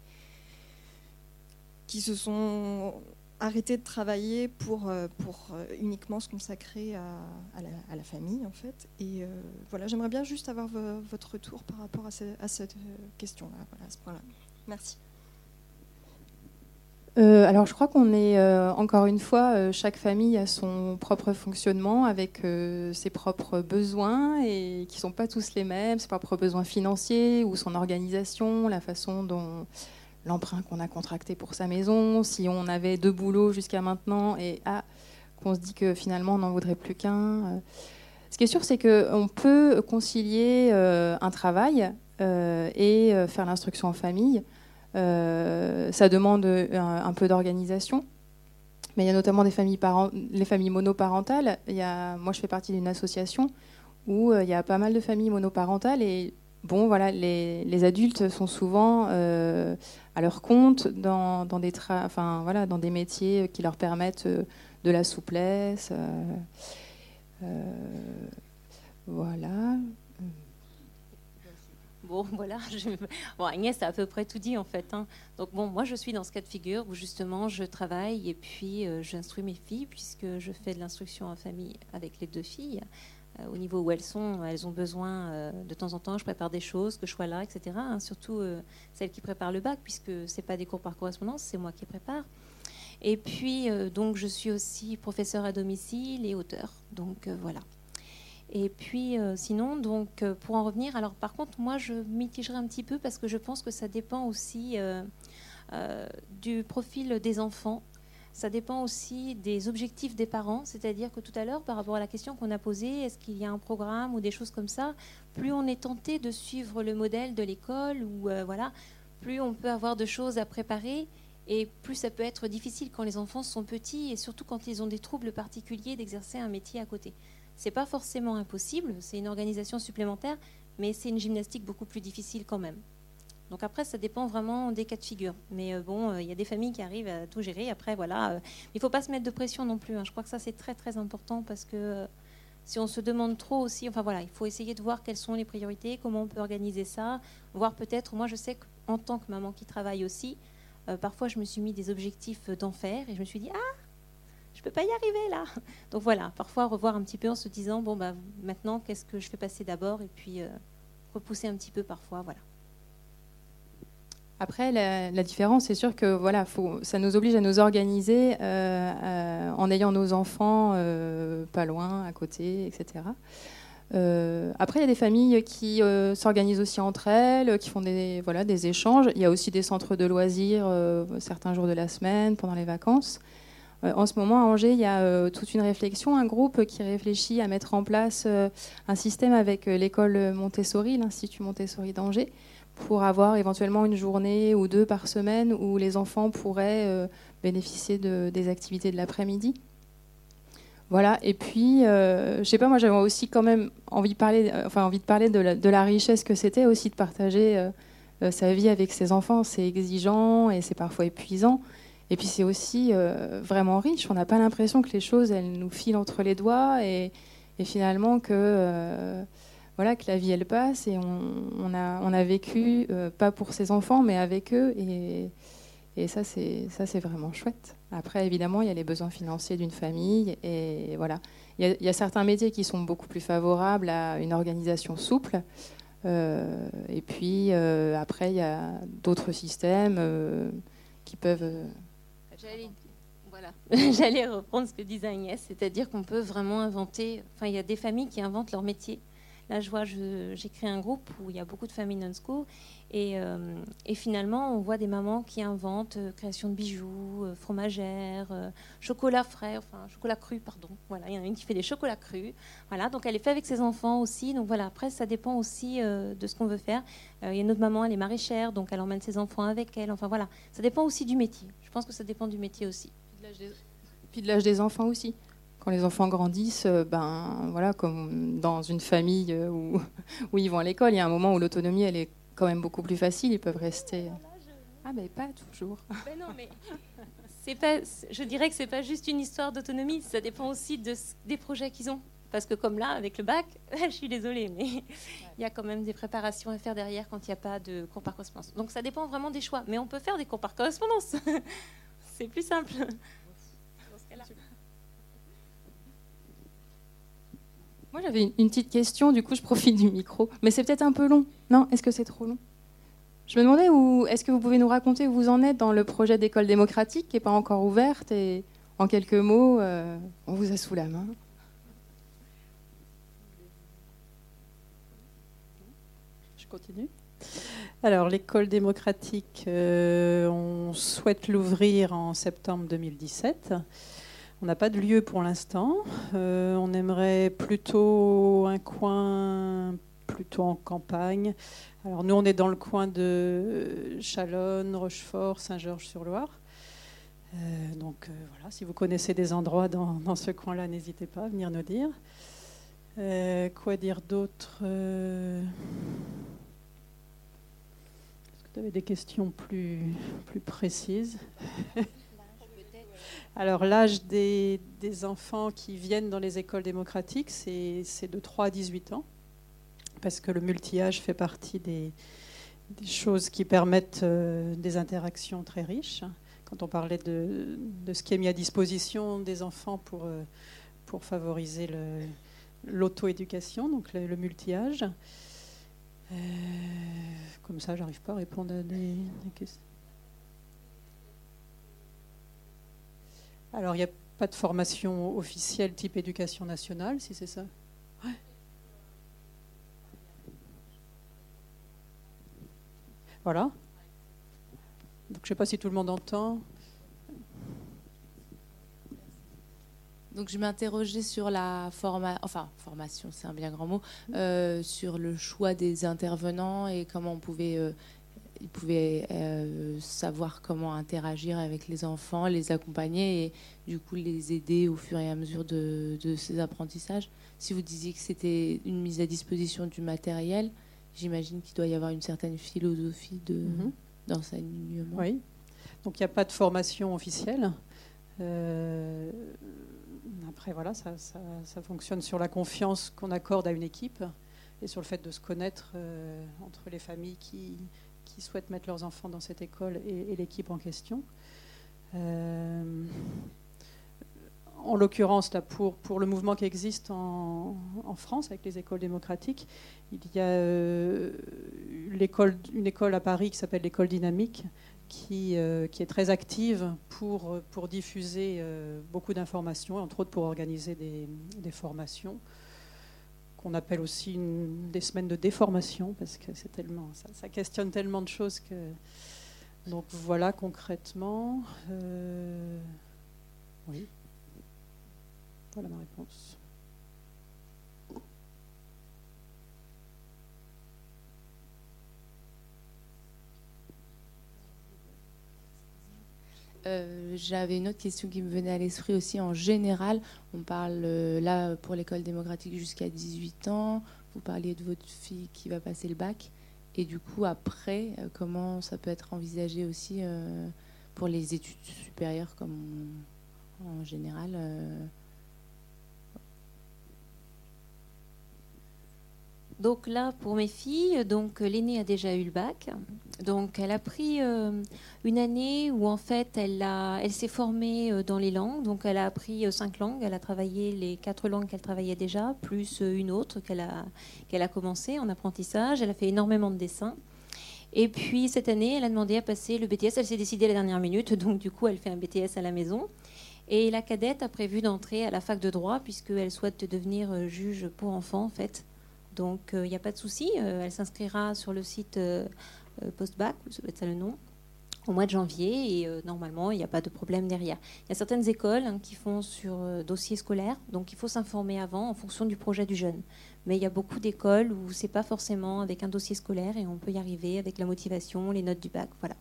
qui se sont arrêtées de travailler pour, euh, pour euh, uniquement se consacrer à, à, la, famille, en fait. Et voilà, j'aimerais bien juste avoir votre retour par rapport à, à cette question-là, voilà, à ce point-là. Merci. Euh, alors, je crois qu'on est, euh, encore une fois, euh, chaque famille a son propre fonctionnement avec ses propres besoins et qui ne sont pas tous les mêmes, ses propres besoins financiers ou son organisation, la façon dont l'emprunt qu'on a contracté pour sa maison, si on avait deux boulots jusqu'à maintenant et ah, qu'on se dit que finalement on n'en voudrait plus qu'un. Ce qui est sûr, c'est qu'on peut concilier un travail et faire l'instruction en famille. Euh, ça demande un, peu d'organisation. Mais il y a notamment les familles monoparentales. Moi, je fais partie d'une association où euh, il y a pas mal de familles monoparentales et bon, voilà, les, adultes sont souvent euh, à leur compte dans des métiers qui leur permettent de la souplesse. voilà. Bon, voilà. Bon, Agnès a à peu près tout dit en fait. Hein. Donc bon, moi je suis dans ce cas de figure où justement je travaille et puis euh, j'instruis mes filles puisque je fais de l'instruction en famille avec les deux filles. Euh, au niveau où elles sont, elles ont besoin euh, de temps en temps, je prépare des choses, que je sois là, etc. Hein. surtout celles qui préparent le bac puisque c'est pas des cours par correspondance, c'est moi qui prépare. Et puis donc je suis aussi professeur à domicile et auteur. Donc voilà. Et puis euh, sinon, euh, pour en revenir, alors par contre, moi je mitigerai un petit peu parce que je pense que ça dépend aussi euh, du profil des enfants. Ça dépend aussi des objectifs des parents, c'est-à-dire que tout à l'heure, par rapport à la question qu'on a posée, est-ce qu'il y a un programme ou des choses comme ça, plus on est tenté de suivre le modèle de l'école ou voilà, plus on peut avoir de choses à préparer et plus ça peut être difficile quand les enfants sont petits et surtout quand ils ont des troubles particuliers d'exercer un métier à côté. C'est pas forcément impossible, c'est une organisation supplémentaire, mais c'est une gymnastique beaucoup plus difficile quand même. Donc après, ça dépend vraiment des cas de figure. Mais euh, bon, euh, il y a des familles qui arrivent à tout gérer. Après, voilà, euh, il ne faut pas se mettre de pression non plus. Hein. Je crois que ça, c'est très très important parce que si on se demande trop aussi, enfin voilà, il faut essayer de voir quelles sont les priorités, comment on peut organiser ça, voir peut-être. Moi, je sais qu'en tant que maman qui travaille aussi, parfois, je me suis mis des objectifs d'enfer et je me suis dit ah peux pas y arriver là. Donc voilà, parfois revoir un petit peu en se disant bon bah maintenant qu'est-ce que je fais passer d'abord et puis euh, repousser un petit peu parfois, voilà. Après, la, différence, c'est sûr que voilà, ça nous oblige à nous organiser euh, euh, en ayant nos enfants pas loin, à côté, etc. après, il y a des familles qui s'organisent aussi entre elles, qui font des, voilà, des échanges. Il y a aussi des centres de loisirs certains jours de la semaine, pendant les vacances. Euh, en ce moment, à Angers, il y a euh, toute une réflexion, un groupe qui réfléchit à mettre en place euh, un système avec l'école Montessori, l'Institut Montessori d'Angers, pour avoir éventuellement une journée ou deux par semaine où les enfants pourraient bénéficier de, des activités de l'après-midi. Voilà, et puis, je sais pas, moi j'avais aussi quand même envie de, parler de, la, richesse que c'était aussi de partager sa vie avec ses enfants. C'est exigeant et c'est parfois épuisant. Et puis c'est aussi vraiment riche. On n'a pas l'impression que les choses, elles nous filent entre les doigts et, finalement que, voilà, que la vie, elle passe et on, a, vécu, pas pour ses enfants, mais avec eux. Et, et ça, c'est vraiment chouette. Après, évidemment, il y a les besoins financiers d'une famille. Et voilà. Il y, a, certains métiers qui sont beaucoup plus favorables à une organisation souple. Euh, et puis, euh, après, il y a d'autres systèmes euh, qui peuvent. J'allais reprendre ce que disait Agnès, c'est-à-dire qu'on peut vraiment inventer. Enfin, il y a des familles qui inventent leur métier. Là, je vois, j'ai créé un groupe où il y a beaucoup de familles non-school. Euh, et, finalement, on voit des mamans qui inventent euh, création de bijoux, euh, fromagères, chocolat frais, enfin chocolat cru, pardon. Voilà, il y en a une qui fait des chocolats crus. Voilà, donc elle est faite avec ses enfants aussi. Donc voilà, après, ça dépend aussi de ce qu'on veut faire. il y a une autre maman, elle est maraîchère, donc elle emmène ses enfants avec elle. Enfin voilà, ça dépend aussi du métier. Je pense que ça dépend du métier aussi. Puis de l'âge des enfants aussi quand les enfants grandissent, euh, ben voilà, comme dans une famille euh, où, où ils vont à l'école, il y a un moment où l'autonomie elle est quand même beaucoup plus facile. Ils peuvent rester. Ah mais pas toujours. non mais c'est pas. Je dirais que c'est pas juste une histoire d'autonomie. Ça dépend aussi de, des projets qu'ils ont. Parce que comme là, avec le bac, je suis désolée, mais il y a quand même des préparations à faire derrière quand il n'y a pas de cours par correspondance. Donc ça dépend vraiment des choix. Mais on peut faire des cours par correspondance. c'est plus simple. Moi, j'avais une, petite question, du coup, je profite du micro. Mais c'est peut-être un peu long. Non? Est-ce que c'est trop long? Je me demandais, où, est-ce que vous pouvez nous raconter où vous en êtes dans le projet d'école démocratique qui n'est pas encore ouverte Et en quelques mots, euh, on vous a sous la main. Je continue. Alors, l'école démocratique, euh, on souhaite l'ouvrir en septembre 2017. On n'a pas de lieu pour l'instant. Euh, on aimerait plutôt un coin plutôt en campagne. Alors nous, on est dans le coin de Chalonne, Rochefort, Saint-Georges-sur-Loire. Euh, donc euh, voilà, si vous connaissez des endroits dans, ce coin-là, n'hésitez pas à venir nous dire. quoi dire d'autre Est-ce que vous avez des questions plus, plus précises? Alors l'âge des, enfants qui viennent dans les écoles démocratiques, c'est de 3 à 18 ans, parce que le multi-âge fait partie des, choses qui permettent euh, des interactions très riches. Quand on parlait de, ce qui est mis à disposition des enfants pour, euh, favoriser l'auto-éducation, donc le, multi-âge. Euh, comme ça, j'arrive pas à répondre à des questions. Alors, il n'y a pas de formation officielle type éducation nationale, si c'est ça Voilà. Donc, je ne sais pas si tout le monde entend. Donc je m'interrogeais sur la forma enfin, formation, c'est un bien grand mot, euh, sur le choix des intervenants et comment on pouvait euh, ils pouvaient euh, savoir comment interagir avec les enfants, les accompagner et du coup les aider au fur et à mesure de, ces apprentissages. Si vous disiez que c'était une mise à disposition du matériel, j'imagine qu'il doit y avoir une certaine philosophie de, mm d'enseignement. Oui, donc il n'y a pas de formation officielle. Euh, après, voilà, ça, ça, fonctionne sur la confiance qu'on accorde à une équipe et sur le fait de se connaître euh, entre les familles qui, qui souhaitent mettre leurs enfants dans cette école et, l'équipe en question. Euh, en l'occurrence, pour, pour le mouvement qui existe en, France avec les écoles démocratiques, il y a euh, une école à Paris qui s'appelle l'école dynamique, qui, euh, est très active pour, diffuser beaucoup d'informations, entre autres pour organiser des formations qu'on appelle aussi des semaines de déformation, parce que c'est tellement, ça, questionne tellement de choses que. Donc voilà concrètement. Euh, oui. Voilà ma réponse. Euh, j'avais une autre question qui me venait à l'esprit aussi. En général, on parle euh, là pour l'école démocratique jusqu'à 18 ans. Vous parliez de votre fille qui va passer le bac. et du coup, après, comment ça peut être envisagé aussi pour les études supérieures comme en général Donc là, pour mes filles, donc l'aînée a déjà eu le bac. Donc elle a pris euh, une année où en fait elle, s'est formée euh, dans les langues. Donc elle a appris euh, cinq langues. Elle a travaillé les quatre langues qu'elle travaillait déjà, plus une autre qu'elle a, qu'elle a commencé en apprentissage. Elle a fait énormément de dessins. Et puis cette année, elle a demandé à passer le BTS. Elle s'est décidée à la dernière minute. Donc du coup, elle fait un BTS à la maison. Et la cadette a prévu d'entrer à la fac de droit puisqu'elle souhaite devenir juge pour enfants en fait. Donc il n'y a pas de souci. elle s'inscrira sur le site euh, post-bac, ça doit être ça le nom, au mois de janvier et euh, normalement il n'y a pas de problème derrière. Il y a certaines écoles hein, qui font sur euh, dossier scolaire, donc il faut s'informer avant en fonction du projet du jeune. Mais il y a beaucoup d'écoles où c'est pas forcément avec un dossier scolaire et on peut y arriver avec la motivation, les notes du bac, voilà.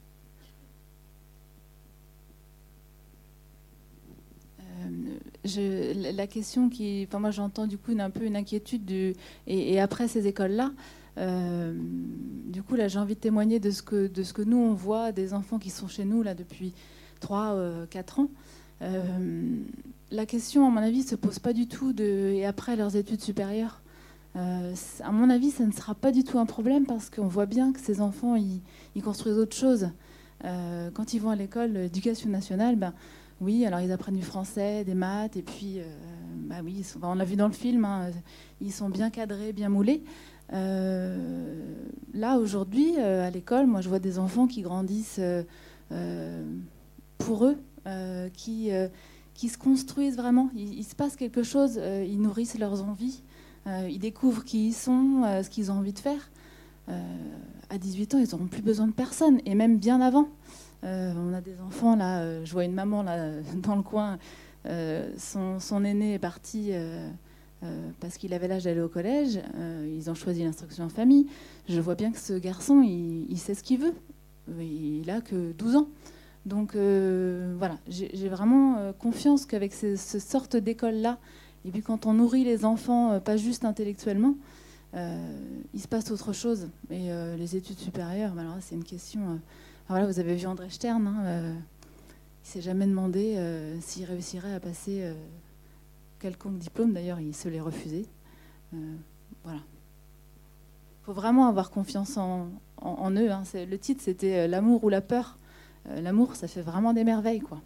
La question qui, enfin moi j'entends du coup un peu une inquiétude du, et après ces écoles-là, euh, du coup, là, j'ai envie de témoigner de ce, que, de ce que nous, on voit des enfants qui sont chez nous là depuis 3-4 euh, ans. Euh, la question, à mon avis, se pose pas du tout de, et après leurs études supérieures. à mon avis, ça ne sera pas du tout un problème parce qu'on voit bien que ces enfants, ils, construisent autre chose. quand ils vont à l'école d'éducation nationale, ben, oui, alors ils apprennent du français, des maths, et puis, bah oui, on l'a vu dans le film, hein, ils sont bien cadrés, bien moulés. Euh, là, aujourd'hui, euh, à l'école, moi, je vois des enfants qui grandissent euh, pour eux, qui, qui se construisent vraiment. Il, se passe quelque chose, ils nourrissent leurs envies, ils découvrent qui ils sont, ce qu'ils ont envie de faire. à 18 ans, ils n'auront plus besoin de personne, et même bien avant. On a des enfants, là, je vois une maman là, dans le coin, son, son, aîné est parti euh, parce qu'il avait l'âge d'aller au collège. Euh, ils ont choisi l'instruction en famille. Je vois bien que ce garçon, il, sait ce qu'il veut. Il a que 12 ans. Donc euh, voilà, j'ai vraiment confiance qu'avec ce, ce, sorte d'école-là, et puis quand on nourrit les enfants, pas juste intellectuellement, il se passe autre chose. Et les études supérieures, c'est une question. Voilà, vous avez vu André Stern, hein, il s'est jamais demandé s'il réussirait à passer quelconque diplôme. D'ailleurs, il se l'est refusé. Euh, voilà. Il faut vraiment avoir confiance en, eux. Hein. Le titre, c'était euh, L'amour ou la peur. Euh, l'amour, ça fait vraiment des merveilles, quoi.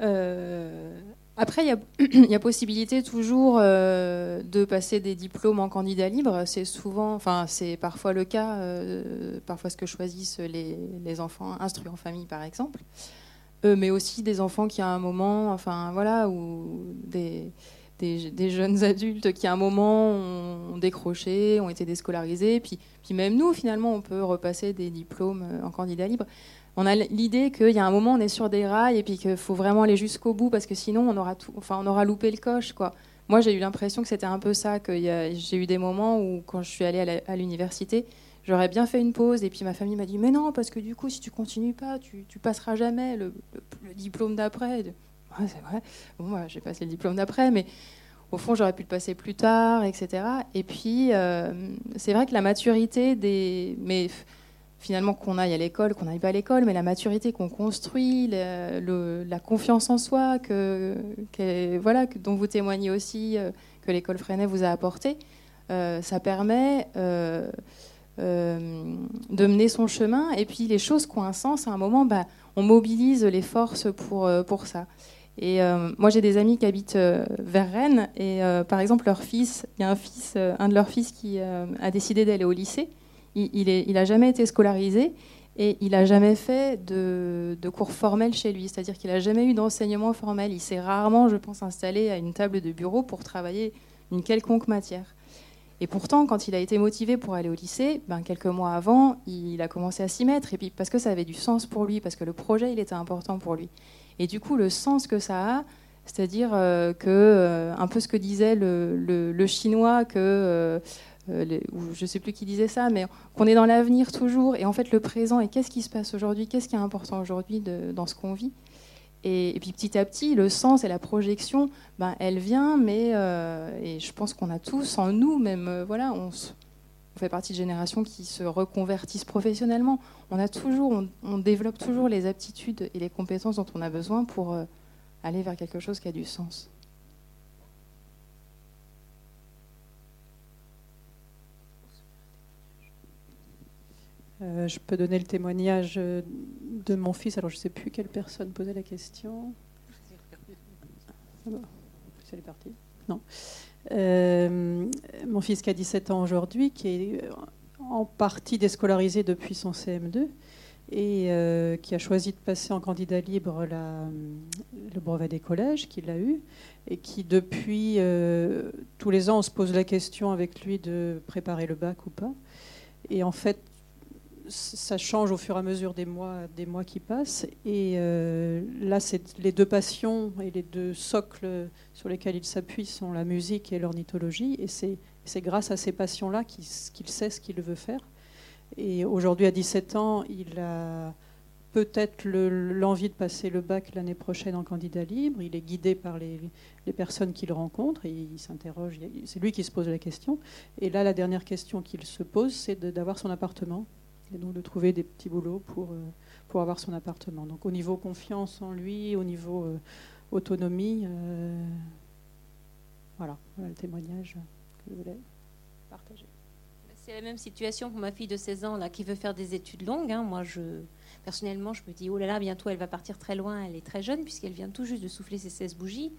Après, il y, a possibilité toujours euh, de passer des diplômes en candidat libre. C'est souvent, enfin, c'est parfois le cas, euh, parfois ce que choisissent les, enfants instruits en famille, par exemple. Euh, mais aussi des enfants qui, à un moment, enfin, voilà, ou des, jeunes adultes qui, à un moment, ont, décroché, ont été déscolarisés. Puis, puis même nous, finalement, on peut repasser des diplômes en candidat libre on a l'idée qu'il y a un moment on est sur des rails et puis qu'il faut vraiment aller jusqu'au bout parce que sinon on aura tout, enfin on aura loupé le coche quoi. Moi j'ai eu l'impression que c'était un peu ça que j'ai eu des moments où quand je suis allée à l'université j'aurais bien fait une pause et puis ma famille m'a dit mais non parce que du coup si tu continues pas tu, passeras jamais le, diplôme d'après. Ouais, c'est vrai. Bon moi j'ai passé le diplôme d'après mais au fond, j'aurais pu le passer plus tard, etc. Et puis, euh, c'est vrai que la maturité des. Mais finalement qu'on aille à l'école, qu'on n'aille pas à l'école, mais la maturité qu'on construit, la confiance en soi, que, voilà, dont vous témoignez aussi, euh, que l'école Freinet vous a apporté, euh, ça permet euh, de mener son chemin. Et puis les choses qui ont un sens, à un moment, bah, on mobilise les forces pour, pour ça. Et moi, j'ai des amis qui habitent vers Rennes, et par exemple, leur fils, il y a un fils, un de leurs fils qui a décidé d'aller au lycée il n'a jamais été scolarisé et il n'a jamais fait de, cours formels chez lui, c'est-à-dire qu'il n'a jamais eu d'enseignement formel. Il s'est rarement, je pense, installé à une table de bureau pour travailler une quelconque matière. Et pourtant, quand il a été motivé pour aller au lycée, ben, quelques mois avant, il a commencé à s'y mettre, et puis parce que ça avait du sens pour lui, parce que le projet, il était important pour lui. Et du coup, le sens que ça a, c'est-à-dire euh, que, euh, un peu ce que disait le, chinois, que euh, je ne sais plus qui disait ça, mais qu'on est dans l'avenir toujours, et en fait le présent, et qu'est-ce qui se passe aujourd'hui, qu'est-ce qui est important aujourd'hui dans ce qu'on vit. Et, puis petit à petit, le sens et la projection, ben, elle vient, mais et je pense qu'on a tous en nous, même voilà, on, fait partie de générations qui se reconvertissent professionnellement. On a toujours, on, développe toujours les aptitudes et les compétences dont on a besoin pour aller vers quelque chose qui a du sens. Euh, je peux donner le témoignage euh, de mon fils. Alors, je ne sais plus quelle personne posait la question. C'est parti Non. Euh, mon fils qui a 17 ans aujourd'hui, qui est en partie déscolarisé depuis son CM2 et qui a choisi de passer en candidat libre le brevet des collèges, qu'il a eu, et qui depuis tous les ans on se pose la question avec lui de préparer le bac ou pas. Et en fait, ça change au fur et à mesure des mois, des mois qui passent. Et euh, là, c'est les deux passions et les deux socles sur lesquels il s'appuie sont la musique et l'ornithologie. Et c'est grâce à ces passions-là qu'il sait ce qu'il veut faire. Et aujourd'hui, à 17 ans, il a peut-être l'envie de passer le bac l'année prochaine en candidat libre. Il est guidé par les, personnes qu'il rencontre et il s'interroge. C'est lui qui se pose la question. Et là, la dernière question qu'il se pose, c'est d'avoir son appartement et donc de trouver des petits boulots pour, euh, pour avoir son appartement. Donc au niveau confiance en lui, au niveau euh, autonomie, euh, voilà, le témoignage que je voulais partager. C'est la même situation pour ma fille de 16 ans là, qui veut faire des études longues. Hein. Moi, je, personnellement, je me dis, oh là là, bientôt elle va partir très loin. Elle est très jeune puisqu'elle vient tout juste de souffler ses 16 bougies.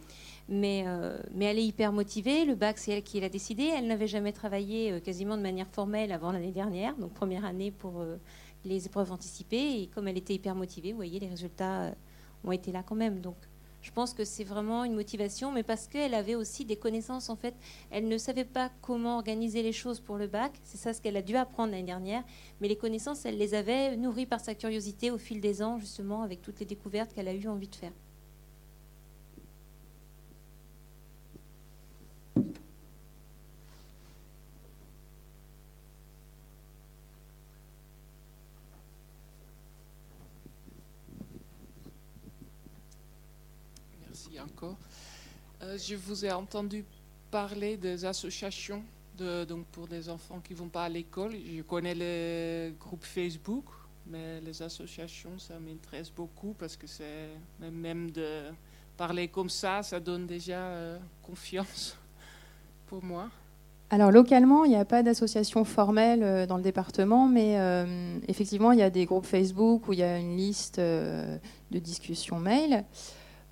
Mais, mais elle est hyper motivée. Le bac, c'est elle qui l'a décidé. Elle n'avait jamais travaillé quasiment de manière formelle avant l'année dernière, donc première année pour les épreuves anticipées. Et comme elle était hyper motivée, vous voyez, les résultats ont été là quand même. Donc je pense que c'est vraiment une motivation, mais parce qu'elle avait aussi des connaissances. En fait, elle ne savait pas comment organiser les choses pour le bac. C'est ça ce qu'elle a dû apprendre l'année dernière. Mais les connaissances, elle les avait nourries par sa curiosité au fil des ans, justement, avec toutes les découvertes qu'elle a eu envie de faire. Euh, je vous ai entendu parler des associations donc pour des enfants qui ne vont pas à l'école. Je connais le groupe Facebook, mais les associations, ça m'intéresse beaucoup parce que c'est même de parler comme ça, ça donne déjà euh, confiance pour moi. Alors localement, il n'y a pas d'association formelle euh, dans le département, mais effectivement, il y a des groupes Facebook où il y a une liste de discussions mail.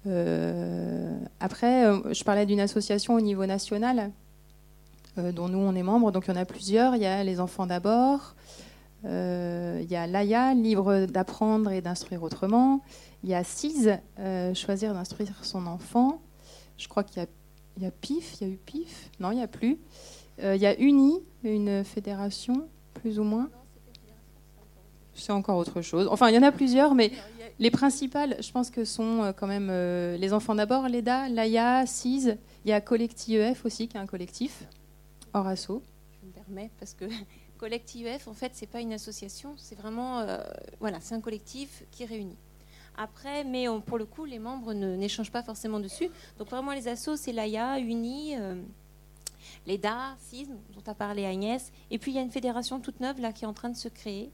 Euh, après, euh, je parlais d'une association au niveau national euh, dont nous on est membre. Donc il y en a plusieurs. Il y a les enfants d'abord. il y a l'AIA, libre d'apprendre et d'instruire autrement. Il y a CIS, choisir d'instruire son enfant. Je crois qu'il y, a PIF, il y a eu PIF? Non, il n'y a plus. il y a UNI, une fédération, plus ou moins. C'est encore autre chose. Enfin, il y en a plusieurs, mais les principales, je pense que sont euh, quand même euh, les enfants d'abord, l'EDA, l'AIA, CIS. Il y a Collectif aussi, qui est un collectif, hors assaut. Je me permets, parce que Collectif en fait, c'est pas une association, c'est vraiment, euh, voilà, c'est un collectif qui réunit. Après, mais pour le coup, les membres n'échangent pas forcément dessus. Donc vraiment, les assos, c'est l'AIA, UNI, l'EDA, CIS, dont a parlé Agnès. Et puis, il y a une fédération toute neuve là qui est en train de se créer.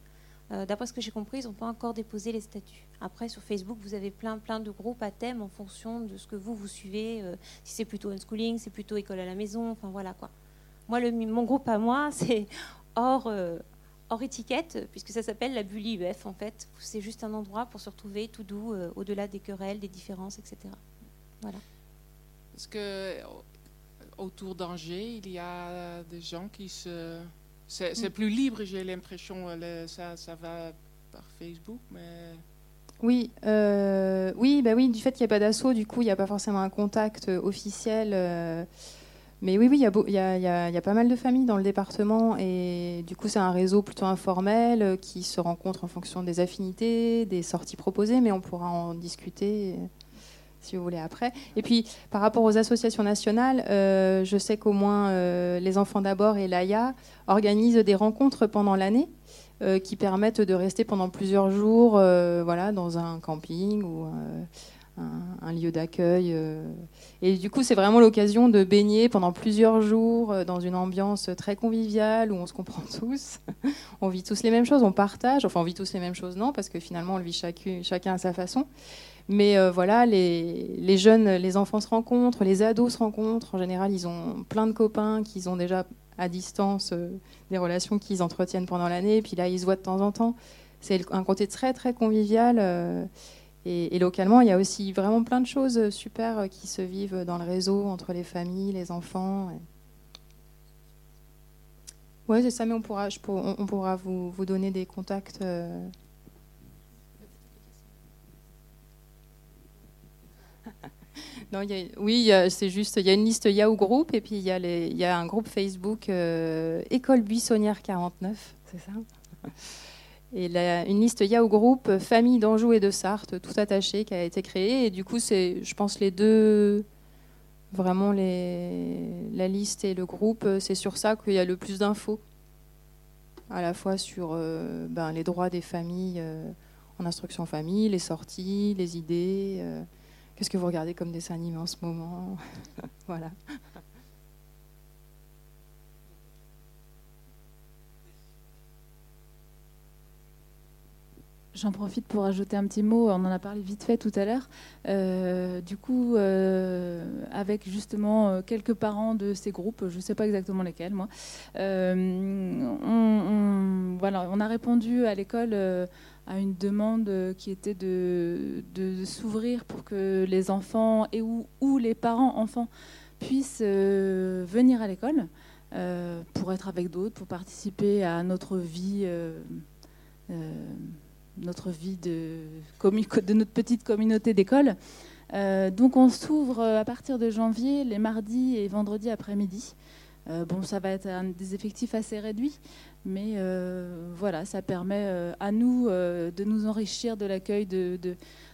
D'après ce que j'ai compris, ils n'ont pas encore déposé les statuts. Après, sur Facebook, vous avez plein, plein de groupes à thème en fonction de ce que vous, vous suivez. Euh, si c'est plutôt unschooling, c'est plutôt école à la maison, enfin voilà quoi. Moi, mon groupe à moi, c'est hors, euh, hors étiquette, puisque ça s'appelle la bulle IEF en fait. C'est juste un endroit pour se retrouver tout doux, euh, au-delà des querelles, des différences, etc. Voilà. Parce que autour d'Angers, il y a des gens qui se. C'est mm. plus libre, j'ai l'impression. Ça, ça va par Facebook, mais. Oui, euh, oui, bah oui, du fait qu'il n'y a pas d'assaut, du coup, il n'y a pas forcément un contact euh, officiel. Euh, mais oui, oui, il y, a, pas mal de familles dans le département et du coup, c'est un réseau plutôt informel qui se rencontre en fonction des affinités, des sorties proposées, mais on pourra en discuter si vous voulez après. Et puis, par rapport aux associations nationales, je sais qu'au moins les Enfants d'abord et l'AIA organisent des rencontres pendant l'année. Euh, qui permettent de rester pendant plusieurs jours euh, voilà, dans un camping ou euh, un, lieu d'accueil. Euh. Et du coup, c'est vraiment l'occasion de baigner pendant plusieurs jours euh, dans une ambiance très conviviale où on se comprend tous. on vit tous les mêmes choses, on partage. Enfin, on vit tous les mêmes choses, non, parce que finalement, on le vit chacun à sa façon. Mais euh, voilà, les, jeunes, les enfants se rencontrent, les ados se rencontrent. En général, ils ont plein de copains qu'ils ont déjà à distance, des relations qu'ils entretiennent pendant l'année. Puis là, ils se voient de temps en temps. C'est un côté très, très convivial. Et, localement, il y a aussi vraiment plein de choses super qui se vivent dans le réseau entre les familles, les enfants. Oui, c'est ça, mais on pourra, on, pourra vous, donner des contacts. Euh. non, oui, c'est juste, il y a une liste Yahoo Group et puis il y, a un groupe Facebook euh, École Buissonnière 49, c'est ça? Et une liste Yahoo Group, euh, famille d'Anjou et de Sarthe, tout attaché, qui a été créée. Et du coup, c'est, je pense, les deux, vraiment les, la liste et le groupe, euh, c'est sur ça qu'il y a le plus d'infos, à la fois sur euh, ben, les droits des familles en instruction famille, les sorties, les idées. Qu'est-ce que vous regardez comme dessin animé en ce moment Voilà. J'en profite pour ajouter un petit mot, on en a parlé vite fait tout à l'heure. Euh, du coup, euh, avec justement euh, quelques parents de ces groupes, je ne sais pas exactement lesquels, moi, voilà, on a répondu à l'école à une demande qui était de, s'ouvrir pour que les enfants et ou, les parents enfants puissent venir à l'école pour être avec d'autres, pour participer à notre vie notre vie de, notre petite communauté d'école. Euh, donc on s'ouvre euh, à partir de janvier les mardis et vendredis après-midi. Euh, bon, ça va être un, des effectifs assez réduits, mais voilà, ça permet à nous de nous enrichir de l'accueil de,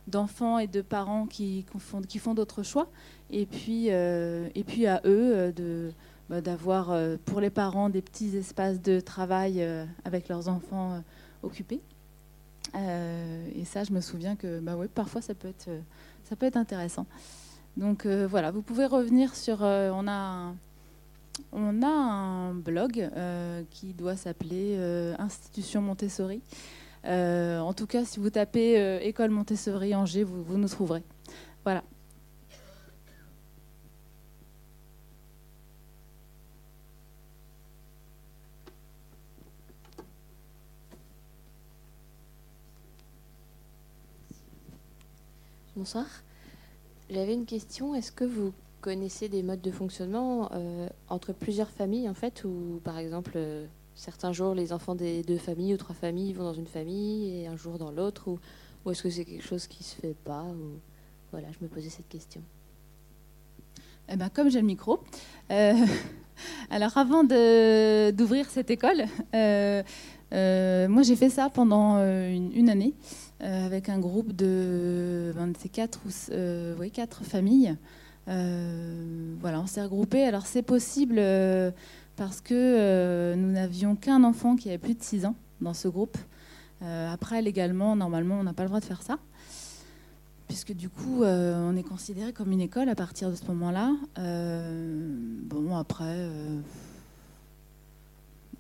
d'enfants et de parents qui, font, qui font d'autres choix, et puis, et puis à eux de, bah, d'avoir pour les parents des petits espaces de travail avec leurs enfants occupés. Euh, et ça, je me souviens que bah ouais, parfois ça peut être, euh, ça peut être intéressant. Donc euh, voilà, vous pouvez revenir sur. on, a on a un blog qui doit s'appeler Institution Montessori. en tout cas, si vous tapez École Montessori Angers, vous, vous nous trouverez. Voilà. Bonsoir. J'avais une question. Est-ce que vous connaissez des modes de fonctionnement euh, entre plusieurs familles, en fait, où, par exemple, euh, certains jours, les enfants des deux familles ou trois familles vont dans une famille et un jour dans l'autre, ou, est-ce que c'est quelque chose qui se fait pas Voilà, je me posais cette question. Eh ben, comme j'ai le micro, euh, alors avant d'ouvrir cette école, moi j'ai fait ça pendant une année. Avec un groupe de 24 ou euh, oui, quatre familles. Euh, voilà, on s'est regroupés. Alors c'est possible parce que nous n'avions qu'un enfant qui avait plus de 6 ans dans ce groupe. après, légalement, normalement, on n'a pas le droit de faire ça puisque du coup, on est considéré comme une école à partir de ce moment-là. bon, après,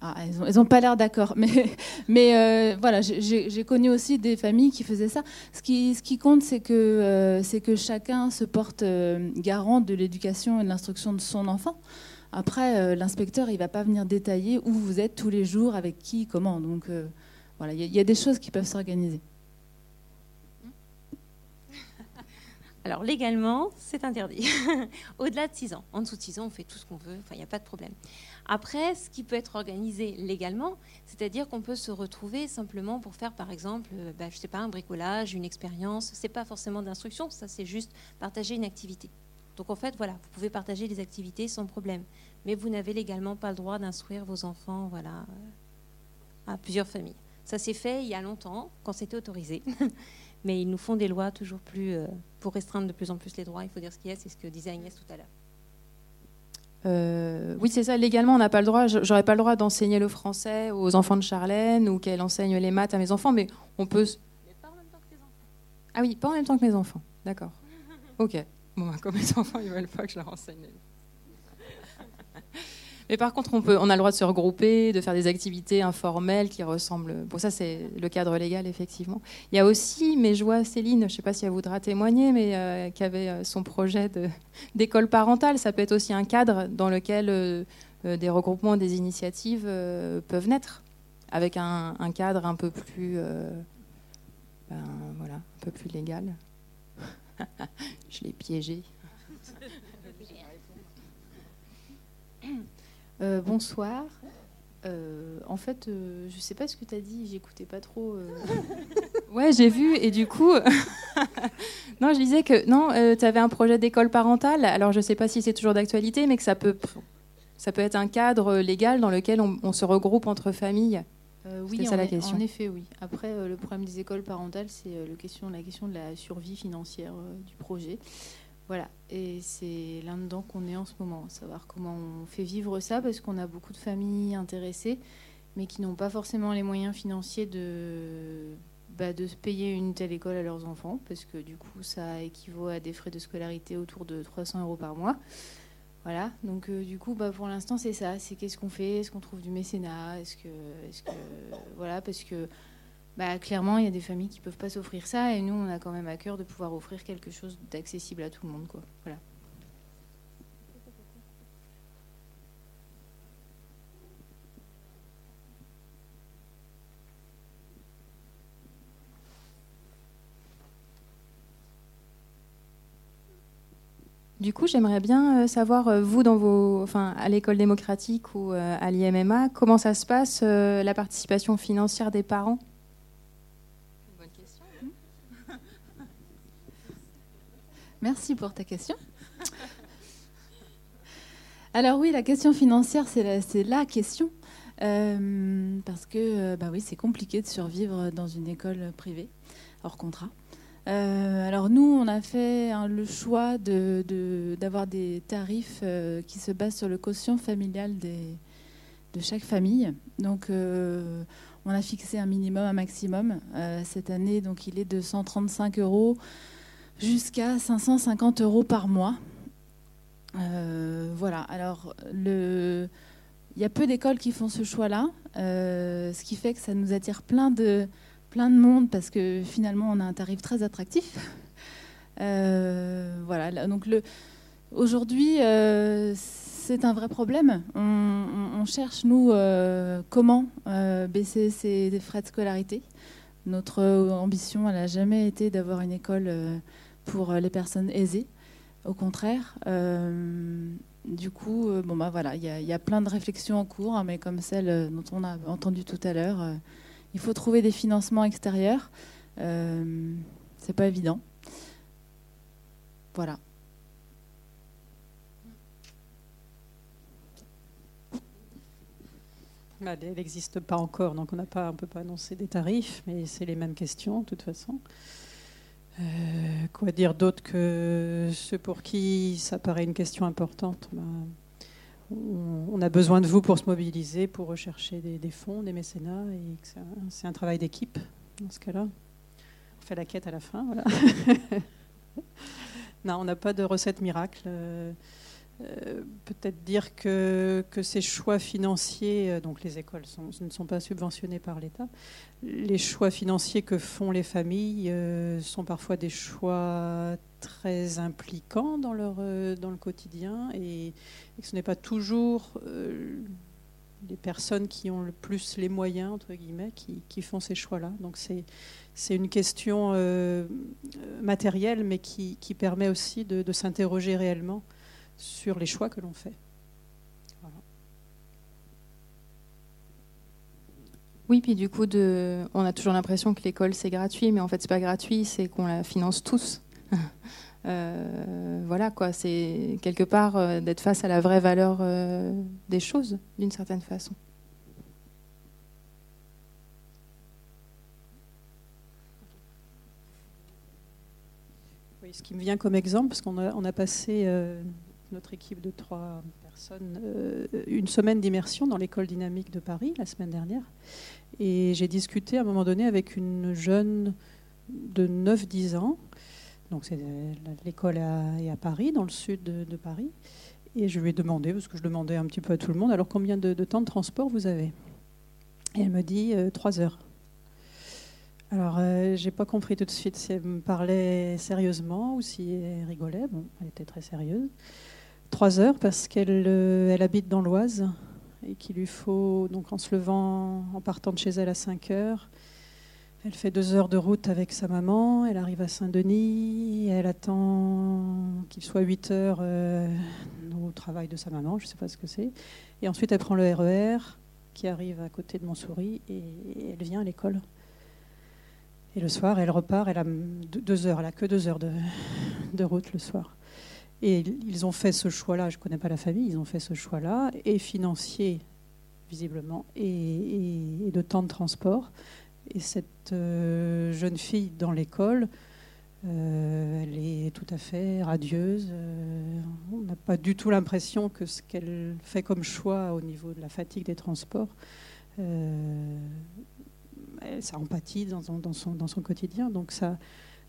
ah, elles n'ont pas l'air d'accord, mais, euh, voilà, j'ai connu aussi des familles qui faisaient ça. Ce qui, compte, c'est que, euh, c'est que chacun se porte euh, garant de l'éducation et de l'instruction de son enfant. Après, l'inspecteur, il ne va pas venir détailler où vous êtes tous les jours, avec qui, comment. Donc voilà, il y, a des choses qui peuvent s'organiser. Alors légalement, c'est interdit. Au-delà de 6 ans. En dessous de 6 ans, on fait tout ce qu'on veut, il n'y a pas de problème. Après, ce qui peut être organisé légalement, c'est-à-dire qu'on peut se retrouver simplement pour faire, par exemple, euh, bah, sais pas, un bricolage, une expérience. C'est pas forcément d'instruction, ça c'est juste partager une activité. Donc en fait, voilà, vous pouvez partager des activités sans problème, mais vous n'avez légalement pas le droit d'instruire vos enfants, voilà, euh, à plusieurs familles. Ça s'est fait il y a longtemps, quand c'était autorisé. mais ils nous font des lois toujours plus euh, pour restreindre de plus en plus les droits. Il faut dire ce qui est, c'est ce que disait Agnès tout à l'heure. Euh, oui, c'est ça. Légalement, on n'a pas le droit. J'aurais pas le droit d'enseigner le français aux enfants de Charlène ou qu'elle enseigne les maths à mes enfants, mais on peut. Mais pas en même temps que tes enfants. Ah oui, pas en même temps que mes enfants. D'accord. Ok. Bon, bah, comme les enfants, ils veulent pas que je leur enseigne. Mais par contre, on, a le droit de se regrouper, de faire des activités informelles qui ressemblent. Bon, ça, c'est le cadre légal, effectivement. Il y a aussi, mais je vois Céline, je ne sais pas si elle voudra témoigner, mais euh, qui avait euh, son projet d'école parentale. Ça peut être aussi un cadre dans lequel euh, des regroupements, des initiatives peuvent naître, avec un, cadre un peu plus, ben, voilà, un peu plus légal. je l'ai piégé. Euh, bonsoir. Euh, en fait, euh, je sais pas ce que tu as dit, j'écoutais pas trop. ouais, j'ai vu, et du coup. non, je disais que non, tu avais un projet d'école parentale, alors je sais pas si c'est toujours d'actualité, mais que ça peut, ça peut être un cadre légal dans lequel on, se regroupe entre familles. oui, ça la question. en effet, oui. Après, le problème des écoles parentales, c'est question, la question de la survie financière du projet. Voilà, et c'est là-dedans qu'on est en ce moment, savoir comment on fait vivre ça, parce qu'on a beaucoup de familles intéressées, mais qui n'ont pas forcément les moyens financiers de, bah, de se payer une telle école à leurs enfants, parce que du coup, ça équivaut à des frais de scolarité autour de 300 euros par mois. Voilà, donc euh, du coup, bah, pour l'instant, c'est ça, c'est qu'est-ce qu'on fait, est-ce qu'on trouve du mécénat, est-ce que, est que, voilà, parce que bah, clairement, il y a des familles qui ne peuvent pas s'offrir ça, et nous, on a quand même à cœur de pouvoir offrir quelque chose d'accessible à tout le monde. Quoi. Voilà. Du coup, j'aimerais bien euh, savoir, euh, vous, dans vos, enfin, à l'école démocratique ou euh, à l'IMMA, comment ça se passe, la participation financière des parents? Merci pour ta question. Alors oui, la question financière, c'est la, question. Euh, parce que euh, bah oui, c'est compliqué de survivre dans une école privée, hors contrat. Euh, alors nous, on a fait hein, le choix d'avoir de, des tarifs qui se basent sur le quotient familial de chaque famille. Donc on a fixé un minimum, un maximum. cette année, donc il est de 135 euros jusqu'à 550 euros par mois. Euh, voilà, alors le... il y a peu d'écoles qui font ce choix-là, euh, ce qui fait que ça nous attire plein de, plein de monde parce que finalement on a un tarif très attractif. Euh, voilà, donc le... aujourd'hui c'est un vrai problème. On, cherche, nous, comment baisser ces frais de scolarité. Notre ambition, elle n'a jamais été d'avoir une école pour euh, les personnes aisées. Au contraire, euh, du coup, euh, bon bah voilà, il y, a plein de réflexions en cours, hein, mais comme celle dont on a entendu tout à l'heure, il faut trouver des financements extérieurs. c'est pas évident. Voilà. Bah, elle n'existe pas encore, donc on n'a pas, peut pas annoncer des tarifs, mais c'est les mêmes questions de toute façon. Euh, quoi dire d'autre que ceux pour qui ça paraît une question importante? Ben, on, a besoin de vous pour se mobiliser, pour rechercher des, fonds, des mécénats, et c'est un, travail d'équipe dans ce cas-là. On fait la quête à la fin, voilà. non, on n'a pas de recette miracle. Euh, peut-être dire que, ces choix financiers, euh, donc les écoles ne sont pas subventionnées par l'État, les choix financiers que font les familles euh, sont parfois des choix très impliquants dans, leur, dans le quotidien et, que ce n'est pas toujours les personnes qui ont le plus les moyens, entre guillemets, qui, font ces choix-là. Donc c'est, c'est une question matérielle, mais qui, permet aussi de s'interroger réellement sur les choix que l'on fait. Oui, puis du coup, de, on a toujours l'impression que l'école c'est gratuit, mais en fait c'est pas gratuit, c'est qu'on la finance tous. Euh, voilà quoi, c'est quelque part euh, d'être face à la vraie valeur euh, des choses, d'une certaine façon. Oui, ce qui me vient comme exemple, parce qu'on a, on a passé notre équipe de trois personnes, euh, une semaine d'immersion dans l'école dynamique de Paris la semaine dernière. Et j'ai discuté à un moment donné avec une jeune de 9-10 ans Donc l'école est à Paris, dans le sud de, Paris. Et je lui ai demandé, parce que je demandais un petit peu à tout le monde, alors combien de, temps de transport vous avez? Et elle me dit euh, trois heures. Alors, euh, j'ai pas compris tout de suite si elle me parlait sérieusement ou si elle rigolait. Bon, elle était très sérieuse. Trois heures parce qu'elle euh, elle habite dans l'Oise et qu'il lui faut, donc en se levant, en partant de chez elle à 5 heures, elle fait deux heures de route avec sa maman, elle arrive à Saint-Denis, elle attend qu'il soit 8 heures euh, au travail de sa maman, je ne sais pas ce que c'est. Et ensuite, elle prend le RER e qui arrive à côté de Montsouris et elle vient à l'école. Et le soir, elle repart, elle a deux heures, elle a que deux heures de, de route le soir. Et ils ont fait ce choix-là, je ne connais pas la famille, ils ont fait ce choix-là, et financier, visiblement, et, de temps de transport. Et cette euh, jeune fille dans l'école, euh, elle est tout à fait radieuse. Euh, on n'a pas du tout l'impression que ce qu'elle fait comme choix au niveau de la fatigue des transports, ça empathie dans, son, dans son quotidien. Donc ça,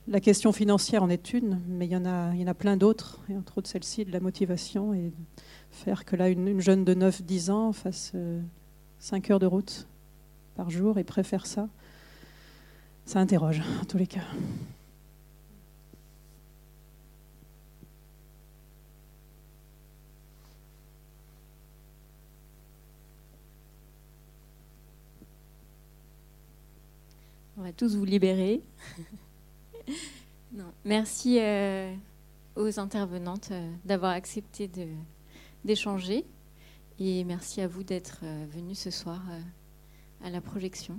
la question financière en est une, mais il y en a, plein d'autres, entre autres celle-ci de la motivation et faire que là, une, jeune de 9-10 ans fasse 5 heures de route par jour et préfère ça ça interroge en tous les cas. On va tous vous libérer. Merci euh, aux intervenantes euh, d'avoir accepté d'échanger et merci à vous d'être euh, venus ce soir à la projection.